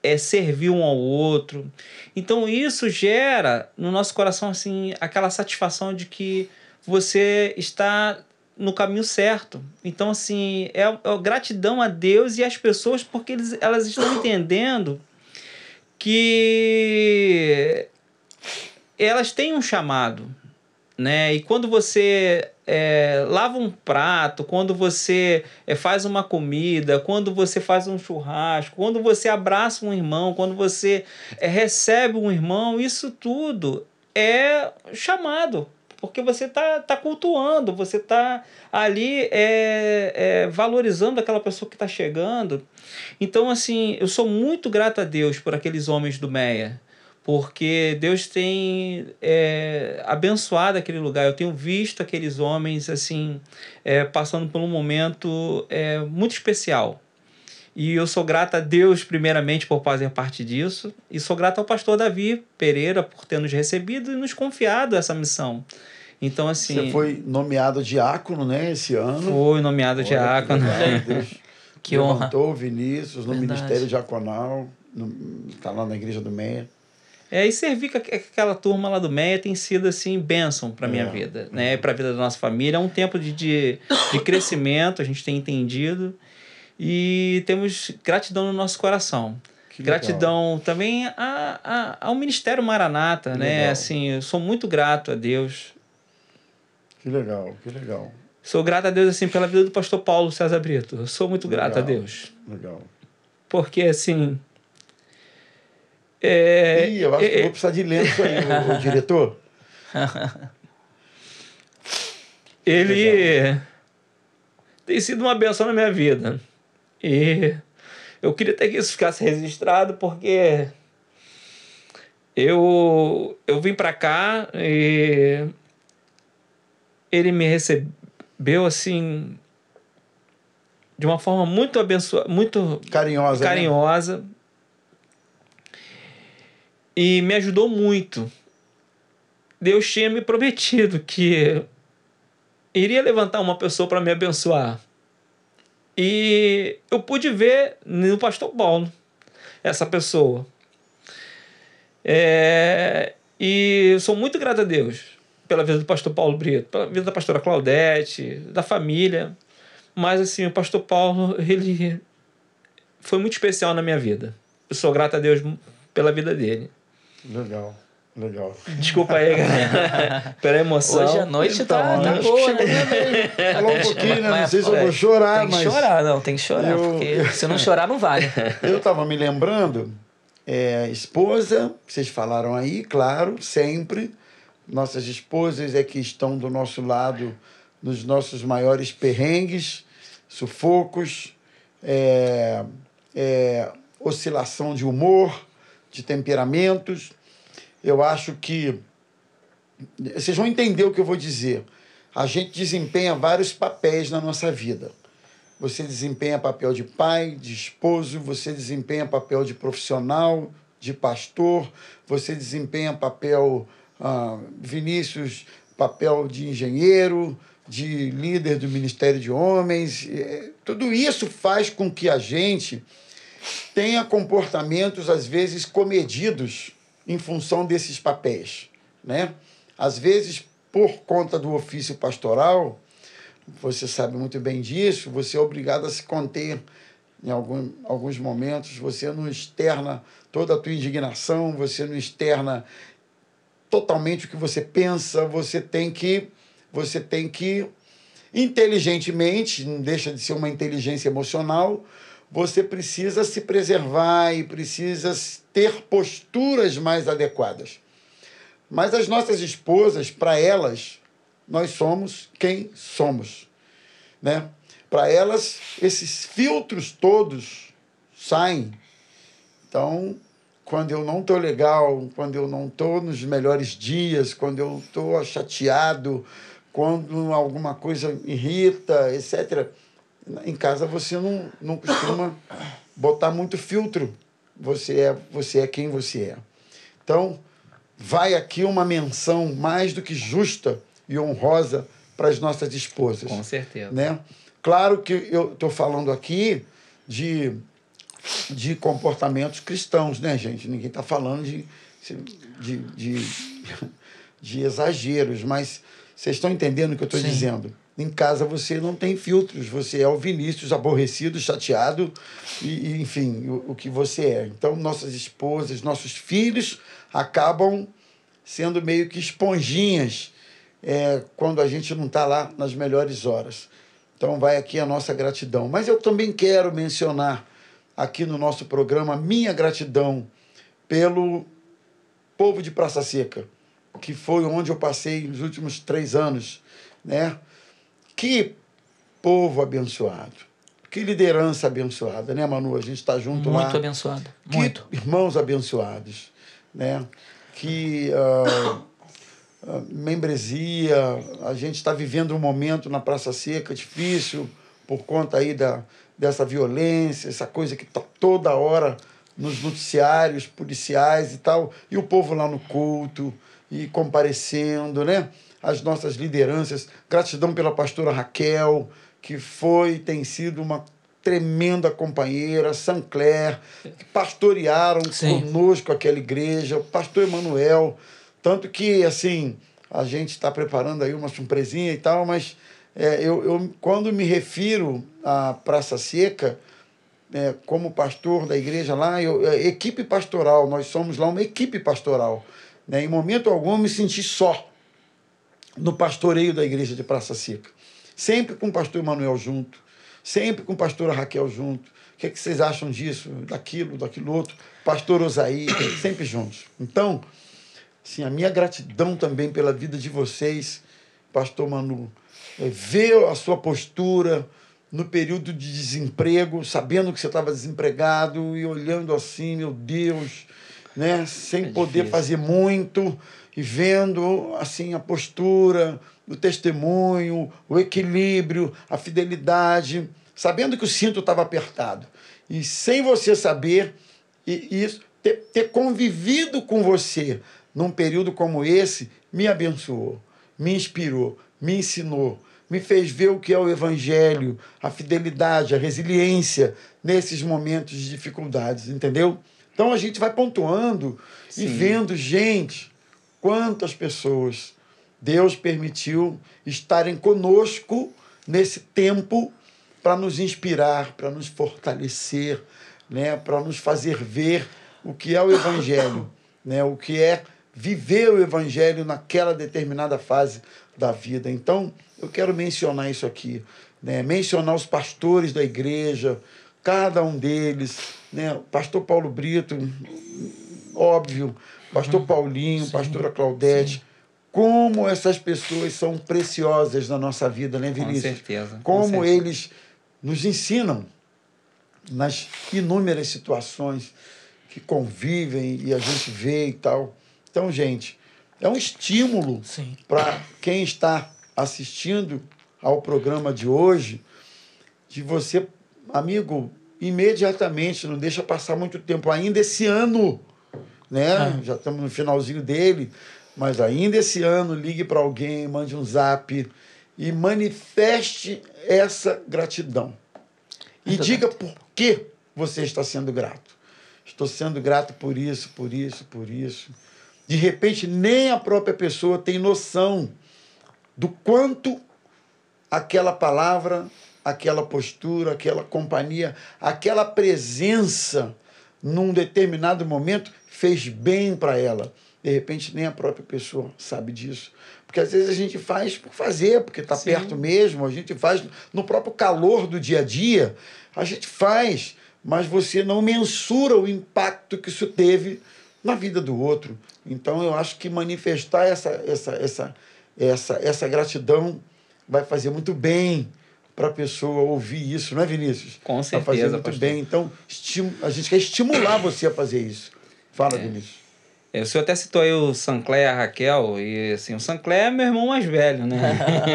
é, servir um ao outro. Então isso gera no nosso coração assim aquela satisfação de que você está no caminho certo. Então assim é, é gratidão a Deus e às pessoas porque eles, elas estão entendendo que elas têm um chamado, né? E quando você é, lava um prato, quando você é, faz uma comida, quando você faz um churrasco, quando você abraça um irmão, quando você é, recebe um irmão, isso tudo é chamado. Porque você está tá cultuando, você está ali é, é, valorizando aquela pessoa que está chegando. Então, assim, eu sou muito grato a Deus por aqueles homens do Meia, porque Deus tem é, abençoado aquele lugar. Eu tenho visto aqueles homens, assim, é, passando por um momento é, muito especial. E eu sou grato a Deus, primeiramente, por fazer parte disso. E sou grato ao pastor Davi Pereira por ter nos recebido e nos confiado essa missão. Então, assim. Você foi nomeado diácono, né, esse ano. Foi nomeado Olha, que diácono. legal, Deus [LAUGHS] Que honra. levantou o Vinícius no Verdade. Ministério Diaconal, está lá na Igreja do Meia. É, e servir com aqu- aquela turma lá do MEA tem sido assim bênção para minha É. vida, né? Para a vida da nossa família. É um tempo de, de, de crescimento, a gente tem entendido e temos gratidão no nosso coração. Que legal. gratidão também a, a, ao Ministério Maranata, né? Legal. Assim, eu sou muito grato a Deus. Que legal, que legal. Sou grato a Deus assim pela vida do pastor Paulo César Brito. Eu sou muito grato a Legal. Deus. Legal. Porque assim, é, Ih, eu acho que eu é- vou precisar de lenço aí, o, o [LAUGHS] diretor. ele tem sido uma benção na minha vida. E eu queria até que isso ficasse registrado, porque eu, eu vim para cá e ele me recebeu assim de uma forma muito abençoada, muito Carinhosa. né? carinhosa e me ajudou muito. Deus tinha me prometido que iria levantar uma pessoa para me abençoar. E eu pude ver no pastor Paulo essa pessoa. É, e sou muito grato a Deus pela vida do pastor Paulo Brito, pela vida da pastora Claudete, da família. Mas assim, o pastor Paulo, ele foi muito especial na minha vida. Eu sou grato a Deus pela vida dele. Legal, legal. Desculpa aí, galera, [LAUGHS] pela emoção. Hoje a noite tá, Então, tá acho boa, né? Falar um pouquinho, né? Não Mas, sei se eu vou chorar, Tem que mas chorar, não, tem que chorar. eu- Porque se não chorar, não vale. [LAUGHS] eu estava me lembrando, é, esposa, vocês falaram aí, claro, sempre. Nossas esposas é que estão do nosso lado nos nossos maiores perrengues, sufocos, é, é, oscilação de humor, de temperamentos. Eu acho que vocês vão entender o que eu vou dizer. A gente desempenha vários papéis na nossa vida. Você desempenha papel de pai, de esposo, você desempenha papel de profissional, de pastor, você desempenha papel, ah, Vinícius, papel de engenheiro, de líder do Ministério de Homens. É, tudo isso faz com que a gente tenha comportamentos, às vezes, comedidos em função desses papéis. Né? Às vezes, por conta do ofício pastoral, você sabe muito bem disso, você é obrigado a se conter em algum, alguns momentos, você não externa toda a tua indignação, você não externa totalmente o que você pensa, você tem que você tem que inteligentemente, não deixa de ser uma inteligência emocional, você precisa se preservar e precisa ter posturas mais adequadas. Mas as nossas esposas, para elas, nós somos quem somos. Né? Para elas, esses filtros todos saem. Então, quando eu não estou legal, quando eu não estou nos melhores dias, quando eu estou chateado, quando alguma coisa irrita, etc., em casa você não, não costuma botar muito filtro. Você é, você é quem você é. Então, vai aqui uma menção mais do que justa e honrosa para as nossas esposas. Com certeza. Né? Claro que eu estou falando aqui de, de comportamentos cristãos, né, gente? Ninguém está falando de, de, de, de exageros, mas vocês estão entendendo o que eu estou dizendo? Em casa você não tem filtros, você é o Vinícius aborrecido, chateado, e, e enfim, o, o, que você é. Então, nossas esposas, nossos filhos acabam sendo meio que esponjinhas é, quando a gente não está lá nas melhores horas. Então, vai aqui a nossa gratidão. Mas eu também quero mencionar aqui no nosso programa minha gratidão pelo povo de Praça Seca, que foi onde eu passei os últimos três anos, né? Que povo abençoado. Que liderança abençoada, né, Manu? A gente está junto Muito lá. Muito abençoado. Que Muito. irmãos abençoados, né? Que uh, uh, membresia. A gente está vivendo um momento na Praça Seca difícil por conta aí da, dessa violência, essa coisa que está toda hora nos noticiários policiais e tal. E o povo lá no culto e comparecendo, né? As nossas lideranças. Gratidão pela pastora Raquel, que foi, tem sido uma tremenda companheira, Sancler, que pastorearam Sim. conosco aquela igreja, o pastor Emanuel. Tanto que, assim, a gente está preparando aí uma surpresinha e tal, mas é, eu, eu, quando me refiro à Praça Seca, é, como pastor da igreja lá, eu, é, equipe pastoral, nós somos lá uma equipe pastoral. Né? Em momento algum eu me senti só no pastoreio da igreja de Praça Seca. Sempre com o pastor Emanuel junto, sempre com a pastora Raquel junto. O que, é que vocês acham disso, daquilo, daquilo outro? Pastor Osaí, [COUGHS] sempre juntos. Então, assim, a minha gratidão também pela vida de vocês, pastor Manu. É ver a sua postura no período de desemprego, sabendo que você estava desempregado e olhando assim, meu Deus, né, sem é poder fazer muito e vendo assim a postura, o testemunho, o equilíbrio, a fidelidade, sabendo que o cinto estava apertado. E sem você saber, e isso, ter, ter convivido com você num período como esse, me abençoou, me inspirou, me ensinou, me fez ver o que é o Evangelho, a fidelidade, a resiliência nesses momentos de dificuldades, entendeu? Então a gente vai pontuando Sim. e vendo, gente, Quantas pessoas Deus permitiu estarem conosco nesse tempo para nos inspirar, para nos fortalecer, né, para nos fazer ver o que é o Evangelho, [COUGHS] né, o que é viver o Evangelho naquela determinada fase da vida. Então, eu quero mencionar isso aqui, né, mencionar os pastores da igreja, cada um deles, né, o pastor Paulo Brito, óbvio, pastor uhum. Paulinho, Sim. pastora Claudete, Sim. como essas pessoas são preciosas na nossa vida, né, Vinícius? Com certeza. Como com certeza. eles nos ensinam nas inúmeras situações que convivem e a gente vê e tal. Então, gente, é um estímulo para quem está assistindo ao programa de hoje, de você, amigo, imediatamente, não deixa passar muito tempo, ainda esse ano, né? Ah. Já estamos no finalzinho dele, mas ainda esse ano, ligue para alguém, mande um zap e manifeste essa gratidão. E Muito diga por que você está sendo grato. Estou sendo grato por isso, por isso, por isso. De repente, nem a própria pessoa tem noção do quanto aquela palavra, aquela postura, aquela companhia, aquela presença num determinado momento fez bem para ela. De repente, nem a própria pessoa sabe disso. Porque às vezes a gente faz por fazer, porque está perto mesmo, a gente faz no próprio calor do dia a dia, a gente faz, mas você não mensura o impacto que isso teve na vida do outro. Então eu acho que manifestar essa, essa, essa, essa, essa gratidão vai fazer muito bem para a pessoa ouvir isso, não é, Vinícius? Com Vai fazer certeza, muito pastor. bem. Então, a gente quer estimular você a fazer isso. Fala, Vinícius. É, O senhor até citou aí o Sancler e a Raquel, e assim, o Sancler é meu irmão mais velho, né?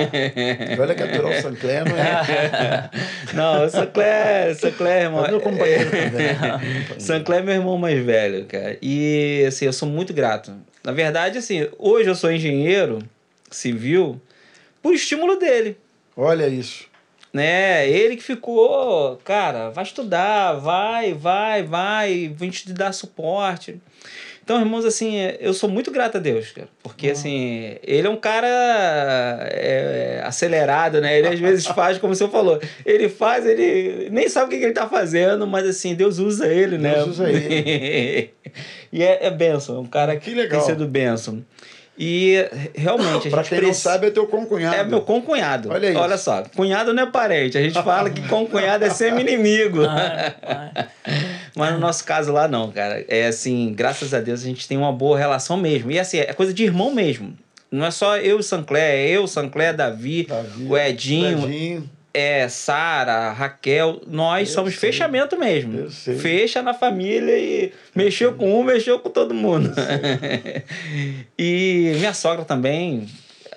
[LAUGHS] Olha que aturar o Sancler não é. [LAUGHS] Não, o Sancler, o Sancler é irmão. É meu companheiro [LAUGHS] também. Sancler é meu irmão mais velho, cara. E assim, eu sou muito grato. Na verdade, assim, hoje eu sou engenheiro civil por estímulo dele. Olha isso. Né? Ele que ficou, cara, vai estudar, vai, vai, vai, vem te dar suporte. Então, irmãos, assim, eu sou muito grato a Deus, cara. Porque, assim, ele é um cara é, acelerado, né? Ele às vezes [LAUGHS] faz, como o senhor falou, ele faz, ele nem sabe o que, que ele tá fazendo, mas, assim, Deus usa ele, né? Deus usa ele. [LAUGHS] e é, é bênção, é um cara Que legal. tem sido bênção. E, realmente, a Para gente quem não precisa- sabe, é teu concunhado. é meu concunhado. Olha isso. Olha só, cunhado não é parente. A gente fala que concunhado é [LAUGHS] semi-inimigo. Mas no nosso caso lá não, cara. É assim, graças a Deus a gente tem uma boa relação mesmo. E assim, é coisa de irmão mesmo. Não é só eu e o Sancler, é eu, Sancler, Davi, Davi, o Edinho, Edinho. É Sara, Raquel. Nós Eu somos sei. fechamento mesmo. Eu sei. Fecha na família e mexeu com um, mexeu com todo mundo. [LAUGHS] e minha sogra também.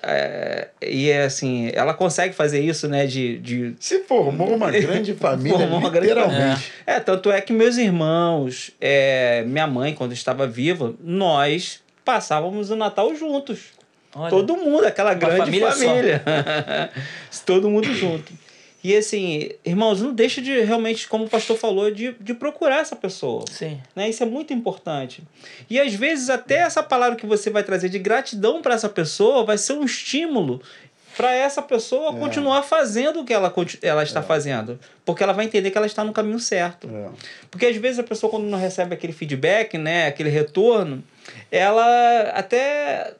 é, e é assim, ela consegue fazer isso, né? De, de Se formou uma grande [LAUGHS] família, Formou uma grande literalmente. é, tanto é que meus irmãos, é, minha mãe, quando estava viva, nós passávamos o Natal juntos. olha. Todo mundo, aquela grande família família. só. [LAUGHS] Todo mundo junto. E assim, irmãos, não deixa de realmente, como o pastor falou, de, de procurar essa pessoa. Sim. Né? Isso é muito importante. E às vezes até essa palavra que você vai trazer de gratidão para essa pessoa vai ser um estímulo para essa pessoa É. continuar fazendo o que ela, ela está fazendo. Porque ela vai entender que ela está no caminho certo. É. Porque às vezes a pessoa, quando não recebe aquele feedback, né, aquele retorno, ela até.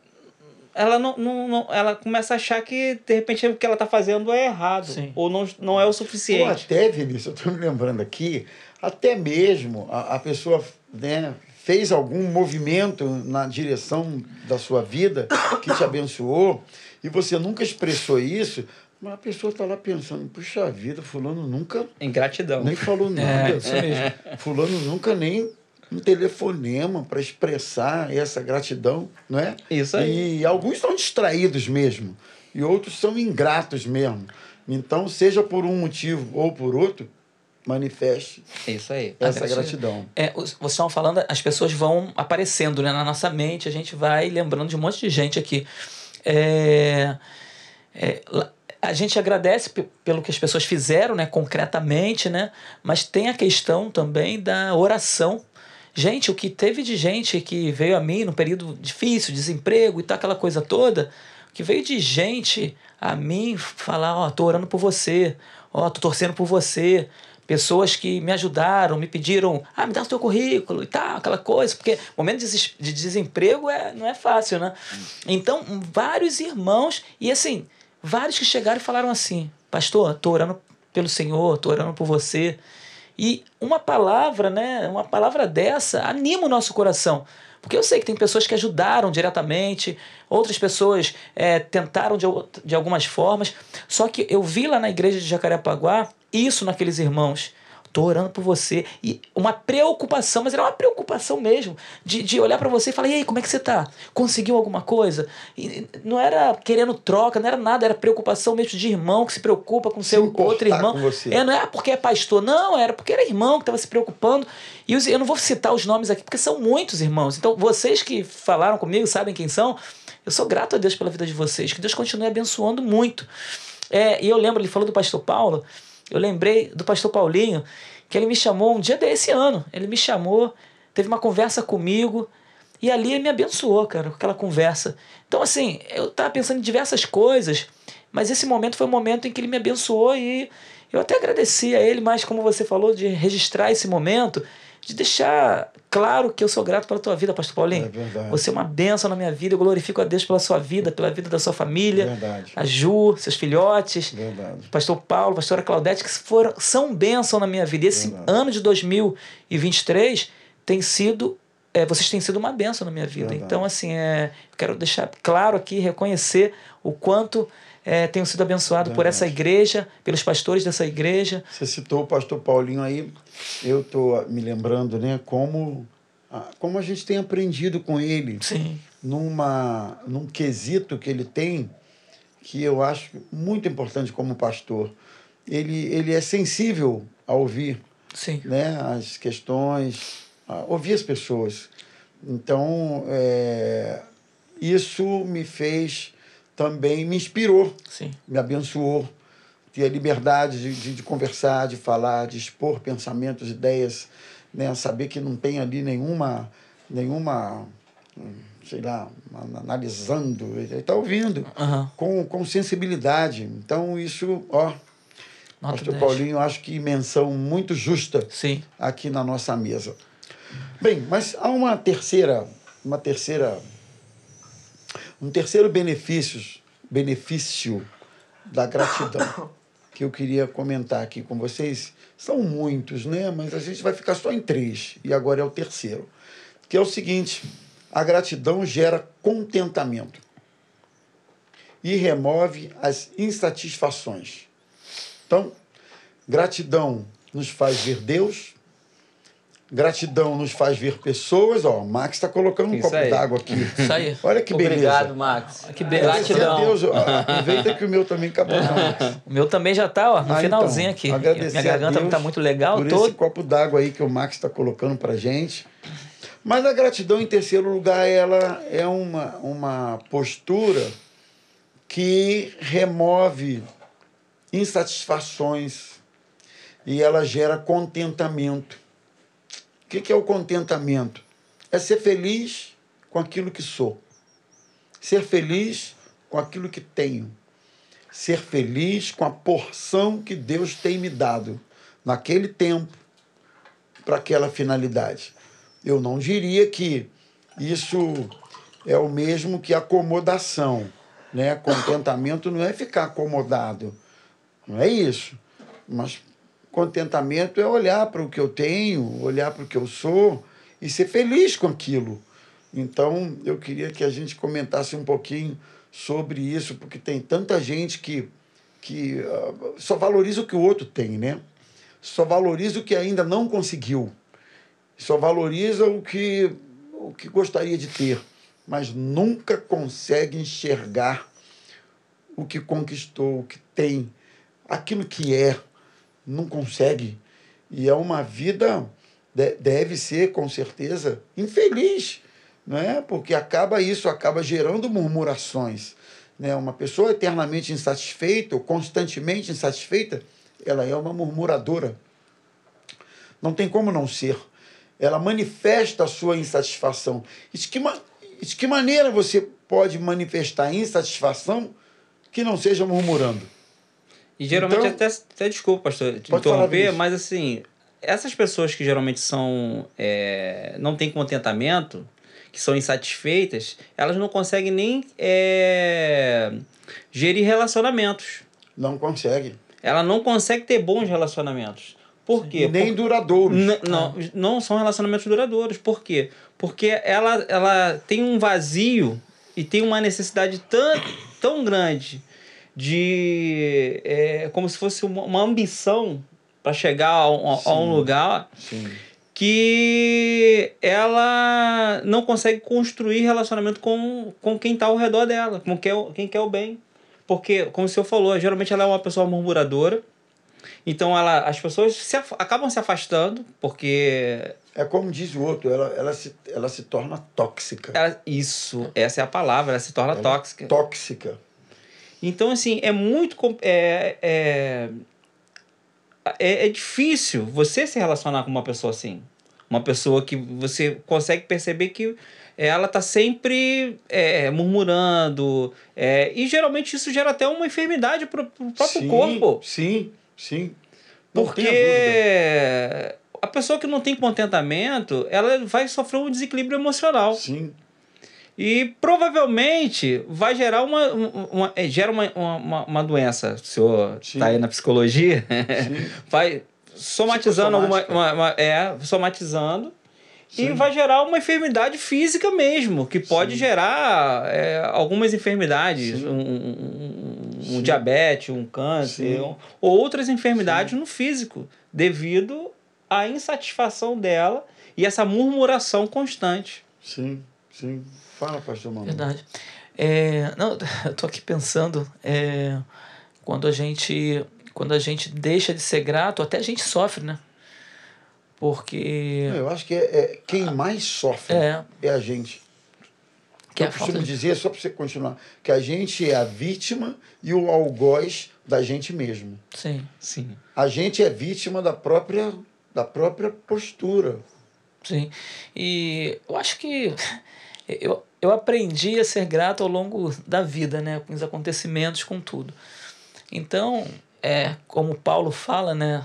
Ela, não, não, não- ela começa a achar que, de repente, o que ela está fazendo é errado. Sim. Ou não, não é o Ou suficiente. até, Vinícius, eu estou me lembrando aqui, até mesmo a, a pessoa né, fez algum movimento na direção da sua vida que te abençoou e você nunca expressou isso, mas a pessoa está lá pensando, puxa vida, fulano nunca Ingratidão. nem falou nada. É, isso mesmo. Fulano nunca nem um telefonema para expressar essa gratidão, não é? Isso aí. E alguns estão distraídos mesmo, e outros são ingratos mesmo. Então, seja por um motivo ou por outro, manifeste Isso aí. essa gratidão. gratidão. É, vocês estavam falando, as pessoas vão aparecendo né, na nossa mente, a gente vai lembrando de um monte de gente aqui. É, é, a gente agradece pe- pelo que as pessoas fizeram, né, concretamente, né, mas tem a questão também da oração. Gente, o que teve de gente que veio a mim num período difícil, desemprego e tal, aquela coisa toda, que veio de gente a mim falar, ó, tô orando por você, ó, tô torcendo por você, pessoas que me ajudaram, me pediram, ah, me dá o teu currículo e tal, aquela coisa, porque momento de desemprego é, não é fácil, né? Então, vários irmãos, e assim, vários que chegaram e falaram assim, pastor, tô orando pelo Senhor, tô orando por você. E uma palavra, né, uma palavra dessa anima o nosso coração. Porque eu sei que tem pessoas que ajudaram diretamente, outras pessoas é, tentaram de, de algumas formas. Só que eu vi lá na igreja de Jacarepaguá isso naqueles irmãos. Tô orando por você. E uma preocupação, mas era uma preocupação mesmo, de, de olhar para você e falar: e aí, como é que você tá? Conseguiu alguma coisa? E não era querendo troca, não era nada, era preocupação mesmo de irmão que se preocupa com se seu outro irmão. É, não é porque é pastor, não, era porque era irmão que estava se preocupando. E os, eu não vou citar os nomes aqui, porque são muitos irmãos. Então, vocês que falaram comigo, sabem quem são. Eu sou grato a Deus pela vida de vocês. Que Deus continue abençoando muito. É, e eu lembro, ele falou do pastor Paulo. Eu lembrei do pastor Paulinho, que ele me chamou um dia desse ano. Ele me chamou, teve uma conversa comigo, e ali ele me abençoou, cara, com aquela conversa. Então, assim, eu tava pensando em diversas coisas, mas esse momento foi o momento em que ele me abençoou e eu até agradeci a ele, mas como você falou, de registrar esse momento de deixar claro que eu sou grato pela tua vida, Pastor Paulinho. É verdade. Você é uma bênção na minha vida. Eu glorifico a Deus pela sua vida, pela vida da sua família. Verdade. A Ju, seus filhotes. Verdade. Pastor Paulo, pastora Claudete, que foram, são bênção na minha vida. E esse Verdade. ano de 2023 tem sido. É, vocês têm sido uma bênção na minha vida. Verdade. Então, assim, é, quero deixar claro aqui, reconhecer o quanto é, tenho sido abençoado Verdade. por essa igreja, pelos pastores dessa igreja. Você citou o pastor Paulinho aí, eu estou me lembrando, né, como, como a gente tem aprendido com ele. Sim. Numa, num quesito que ele tem, que eu acho muito importante como pastor. Ele, ele é sensível a ouvir Sim. Né, as questões, a ouvir as pessoas. Então, é, isso me fez também me inspirou, Sim. me abençoou. Ter a liberdade de, de, de, conversar, de falar, de expor pensamentos, ideias, né? saber que não tem ali nenhuma, nenhuma sei lá, analisando, ele está ouvindo uhum. com, com sensibilidade. Então, isso, ó, Nota Pastor 10. Paulinho, acho que menção muito justa Sim. aqui na nossa mesa. Bem, mas há uma terceira, uma terceira um terceiro benefício, benefício da gratidão [COUGHS] que eu queria comentar aqui com vocês. São muitos, né? Mas a gente vai ficar só em três. E agora é o terceiro, que é o seguinte: a gratidão gera contentamento. E remove as insatisfações. Então, gratidão nos faz ver Deus, Gratidão nos faz ver pessoas. Ó, o Max está colocando um Isso copo d'água aqui. [LAUGHS] Isso aí. Olha que beleza. Obrigado, Max. Que beleza. Gratidão. Deus. Aproveita que o meu também acabou, Max. [LAUGHS] O meu também já está ó, no ah, finalzinho então, aqui. Minha garganta está muito legal. Por todo... esse copo d'água aí que o Max está colocando para gente. Mas a gratidão, em terceiro lugar, ela é uma, uma postura que remove insatisfações e ela gera contentamento. O que, que é o contentamento? É ser feliz com aquilo que sou. Ser feliz com aquilo que tenho. Ser feliz com a porção que Deus tem me dado naquele tempo para aquela finalidade. Eu não diria que isso é o mesmo que acomodação. Né? Contentamento não é ficar acomodado. Não é isso. Mas Contentamento é olhar para o que eu tenho, olhar para o que eu sou e ser feliz com aquilo. Então, eu queria que a gente comentasse um pouquinho sobre isso, porque tem tanta gente que, que uh, só valoriza o que o outro tem, né? Só valoriza o que ainda não conseguiu. Só valoriza o que, o que gostaria de ter, mas nunca consegue enxergar o que conquistou, o que tem, aquilo que é não consegue. E é uma vida, deve ser, com certeza, infeliz, né? porque acaba isso, acaba gerando murmurações. Né? Uma pessoa eternamente insatisfeita ou constantemente insatisfeita, ela é uma murmuradora. Não tem como não ser. Ela manifesta a sua insatisfação. De que, de que maneira você pode manifestar insatisfação que não seja murmurando? E geralmente, então, até, até desculpa, pastor, te interromper, mas assim, essas pessoas que geralmente são. É, não têm contentamento, que são insatisfeitas, elas não conseguem nem é, gerir relacionamentos. Não consegue. Ela não consegue ter bons relacionamentos. Por quê? Nem Por- duradouros. N- não, não são relacionamentos duradouros. Por quê? Porque ela, ela tem um vazio e tem uma necessidade tão, tão grande de. É, como se fosse uma, uma ambição para chegar a um, a um lugar Sim. que ela não consegue construir relacionamento com, com quem está ao redor dela, com quem, quem quer o bem. Porque, como o senhor falou, geralmente ela é uma pessoa murmuradora. Então ela, as pessoas se af- acabam se afastando, porque. É como diz o outro, ela, ela, se, ela se torna tóxica. ela- isso, essa é a palavra, ela se torna Ela é tóxica. Então, assim, é muito. É, é, é, é difícil você se relacionar com uma pessoa assim. Uma pessoa que você consegue perceber que ela tá sempre é, murmurando. é, e geralmente isso gera até uma enfermidade pro, pro próprio sim, corpo. Sim, sim. Não Porque dúvida. a pessoa que não tem contentamento, ela vai sofrer um desequilíbrio emocional. Sim, E provavelmente vai gerar uma, uma, é, gera uma, uma, uma doença. O senhor Sim. está aí na psicologia, sim. [LAUGHS] vai somatizando alguma. Uma, uma- é, somatizando. E Sim. vai gerar uma enfermidade física mesmo, que pode Sim. gerar é, algumas enfermidades, Sim. um, um, um- Sim. diabetes, um câncer, Sim. um- ou outras enfermidades no físico, devido à insatisfação dela e essa murmuração constante. Sim, sim. Fala, pastor Manu. Verdade. É, não, [LAUGHS] eu tô aqui pensando, é, quando a gente quando a gente deixa de ser grato, até a gente sofre, né? Porque Eu acho que é, é quem mais sofre é, é a gente. que é eu a falta costumo de, dizer, só para você continuar, que a gente é a vítima e o algoz da gente mesmo. sim, Sim. A gente é vítima da própria, da própria postura. sim. E eu acho que [LAUGHS] eu, eu aprendi a ser grato ao longo da vida, né, com os acontecimentos, com tudo. Então, é, como Paulo fala, né,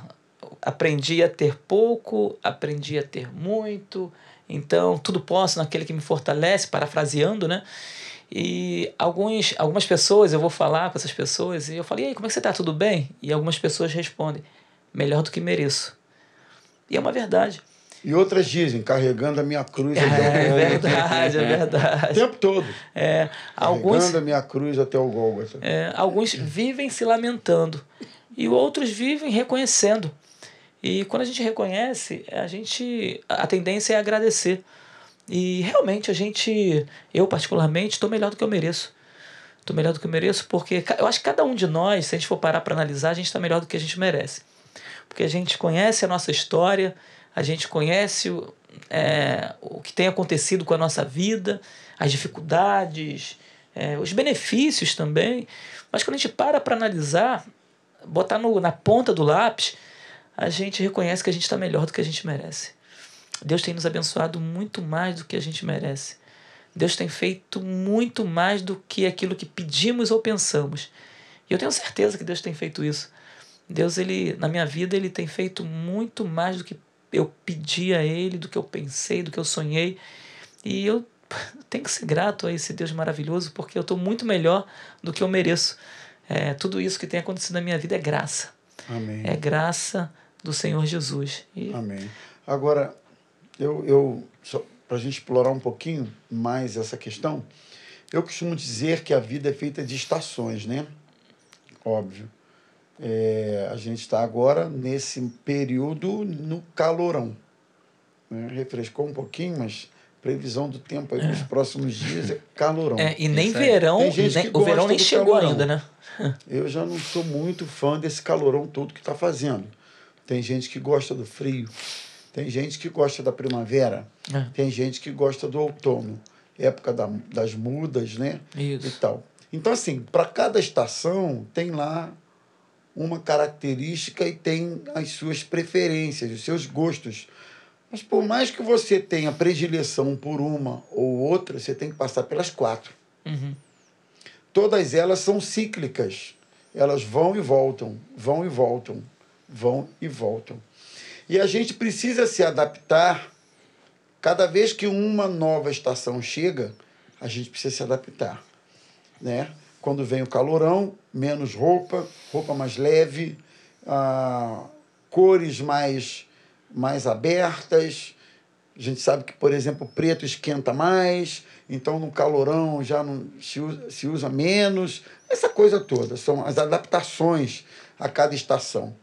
aprendi a ter pouco, aprendi a ter muito. Então, tudo posso naquele que me fortalece, parafraseando, né? E alguns, algumas pessoas, eu vou falar com essas pessoas, e eu falei, e aí, como é que você tá? Tudo bem? E algumas pessoas respondem, melhor do que mereço. E é uma verdade. E outras dizem, carregando a minha cruz até o É Gólgota. verdade, é O verdade. tempo todo. É, alguns, Carregando a minha cruz até o Gólgota. é, alguns vivem se lamentando e outros vivem reconhecendo. E quando a gente reconhece, a gente a tendência é agradecer. E realmente a gente, eu particularmente, estou melhor do que eu mereço. Estou melhor do que eu mereço porque eu acho que cada um de nós, se a gente for parar para analisar, a gente está melhor do que a gente merece. Porque a gente conhece a nossa história, a gente conhece o, é, o que tem acontecido com a nossa vida, as dificuldades, é, os benefícios também. Mas quando a gente para para analisar, botar no, na ponta do lápis, a gente reconhece que a gente está melhor do que a gente merece. Deus tem nos abençoado muito mais do que a gente merece. Deus tem feito muito mais do que aquilo que pedimos ou pensamos. E eu tenho certeza que Deus tem feito isso. Deus, ele, na minha vida, ele tem feito muito mais do que eu pedi a ele, do que eu pensei, do que eu sonhei. E eu [LAUGHS] tenho que ser grato a esse Deus maravilhoso, porque eu estou muito melhor do que eu mereço. É, tudo isso que tem acontecido na minha vida é graça. Amém. É graça do Senhor Jesus. E Amém. Agora, eu, eu para a gente explorar um pouquinho mais essa questão, eu costumo dizer que a vida é feita de estações, né? Óbvio. É, a gente está agora nesse período no calorão. Né? Refrescou um pouquinho, mas previsão do tempo aí nos próximos dias é calorão. É, e nem Isso verão, nem- o verão nem chegou calorão. ainda, né? Eu já não sou muito fã desse calorão todo que está fazendo. Tem gente que gosta do frio, tem gente que gosta da primavera, É. tem gente que gosta do outono, época da, das mudas, né? E Isso. tal. Então, assim, para cada estação tem lá uma característica e tem as suas preferências, os seus gostos. Mas por mais que você tenha predileção por uma ou outra, você tem que passar pelas quatro. Uhum. Todas elas são cíclicas. Elas vão e voltam, vão e voltam, vão e voltam. E a gente precisa se adaptar. Cada vez que uma nova estação chega, a gente precisa se adaptar. Né? Quando vem o calorão, menos roupa, roupa mais leve, ah, cores mais, mais abertas. A gente sabe que, por exemplo, o preto esquenta mais, então no calorão já não se usa, se usa menos. Essa coisa toda são as adaptações a cada estação.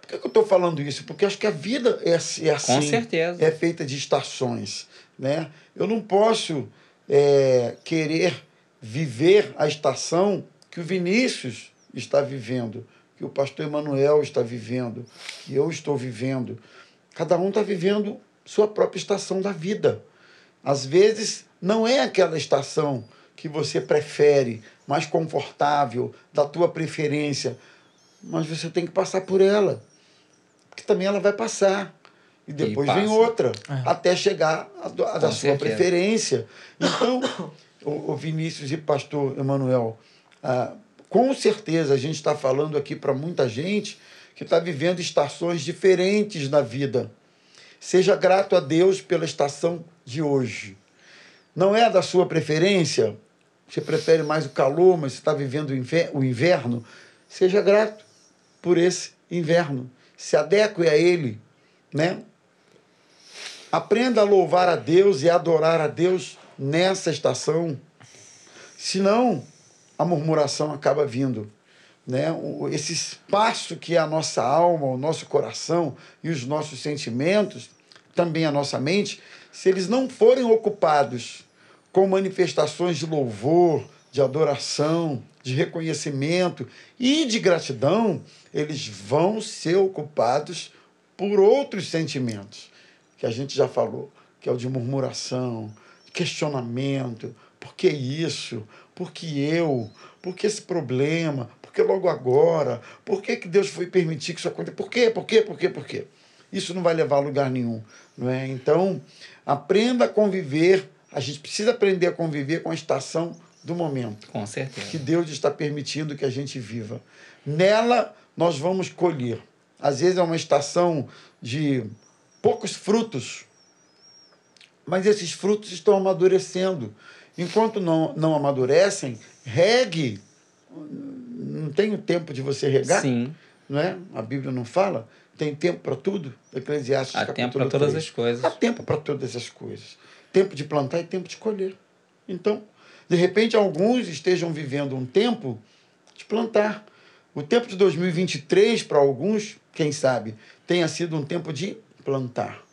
Por que, que eu estou falando isso? Porque acho que a vida é, é assim. Com certeza. É feita de estações. Né? Eu não posso é, querer viver a estação que o Vinícius está vivendo, que o pastor Emanuel está vivendo, que eu estou vivendo. Cada um está vivendo sua própria estação da vida. Às vezes, não é aquela estação que você prefere, mais confortável, da tua preferência, mas você tem que passar por ela. Porque também ela vai passar. E depois e vem outra, é. até chegar a da sua preferência. Então, [COUGHS] o, o Vinícius e pastor Emanuel, ah, com certeza a gente está falando aqui para muita gente que está vivendo estações diferentes na vida. Seja grato a Deus pela estação de hoje. Não é da sua preferência? Você prefere mais o calor, mas você está vivendo o inverno? Seja grato por esse inverno. Se adeque a ele, né? Aprenda a louvar a Deus e adorar a Deus nessa estação. Senão, a murmuração acaba vindo. Né? Esse espaço que é a nossa alma, o nosso coração e os nossos sentimentos, também a nossa mente, se eles não forem ocupados com manifestações de louvor, de adoração, de reconhecimento e de gratidão, eles vão ser ocupados por outros sentimentos, que a gente já falou, que é o de murmuração, questionamento, por que isso? Por que eu? Por que esse problema? Por que logo agora? Por que, que Deus foi permitir que isso aconteça? Por quê? Por quê? Por quê? Por quê? Isso não vai levar a lugar nenhum. Não é? Então, aprenda a conviver. A gente precisa aprender a conviver com a estação do momento. Com certeza. Que Deus está permitindo que a gente viva. Nela, nós vamos colher. Às vezes é uma estação de poucos frutos, mas esses frutos estão amadurecendo. Enquanto não, não amadurecem, regue. Não tem o tempo de você regar? Sim. Não é? A Bíblia não fala? Tem tempo para tudo? Eclesiastes Há tempo para todas as coisas. Há tempo para todas as coisas. Tempo de plantar e tempo de colher. Então, de repente, alguns estejam vivendo um tempo de plantar. O tempo de 2023, para alguns, quem sabe, tenha sido um tempo de plantar.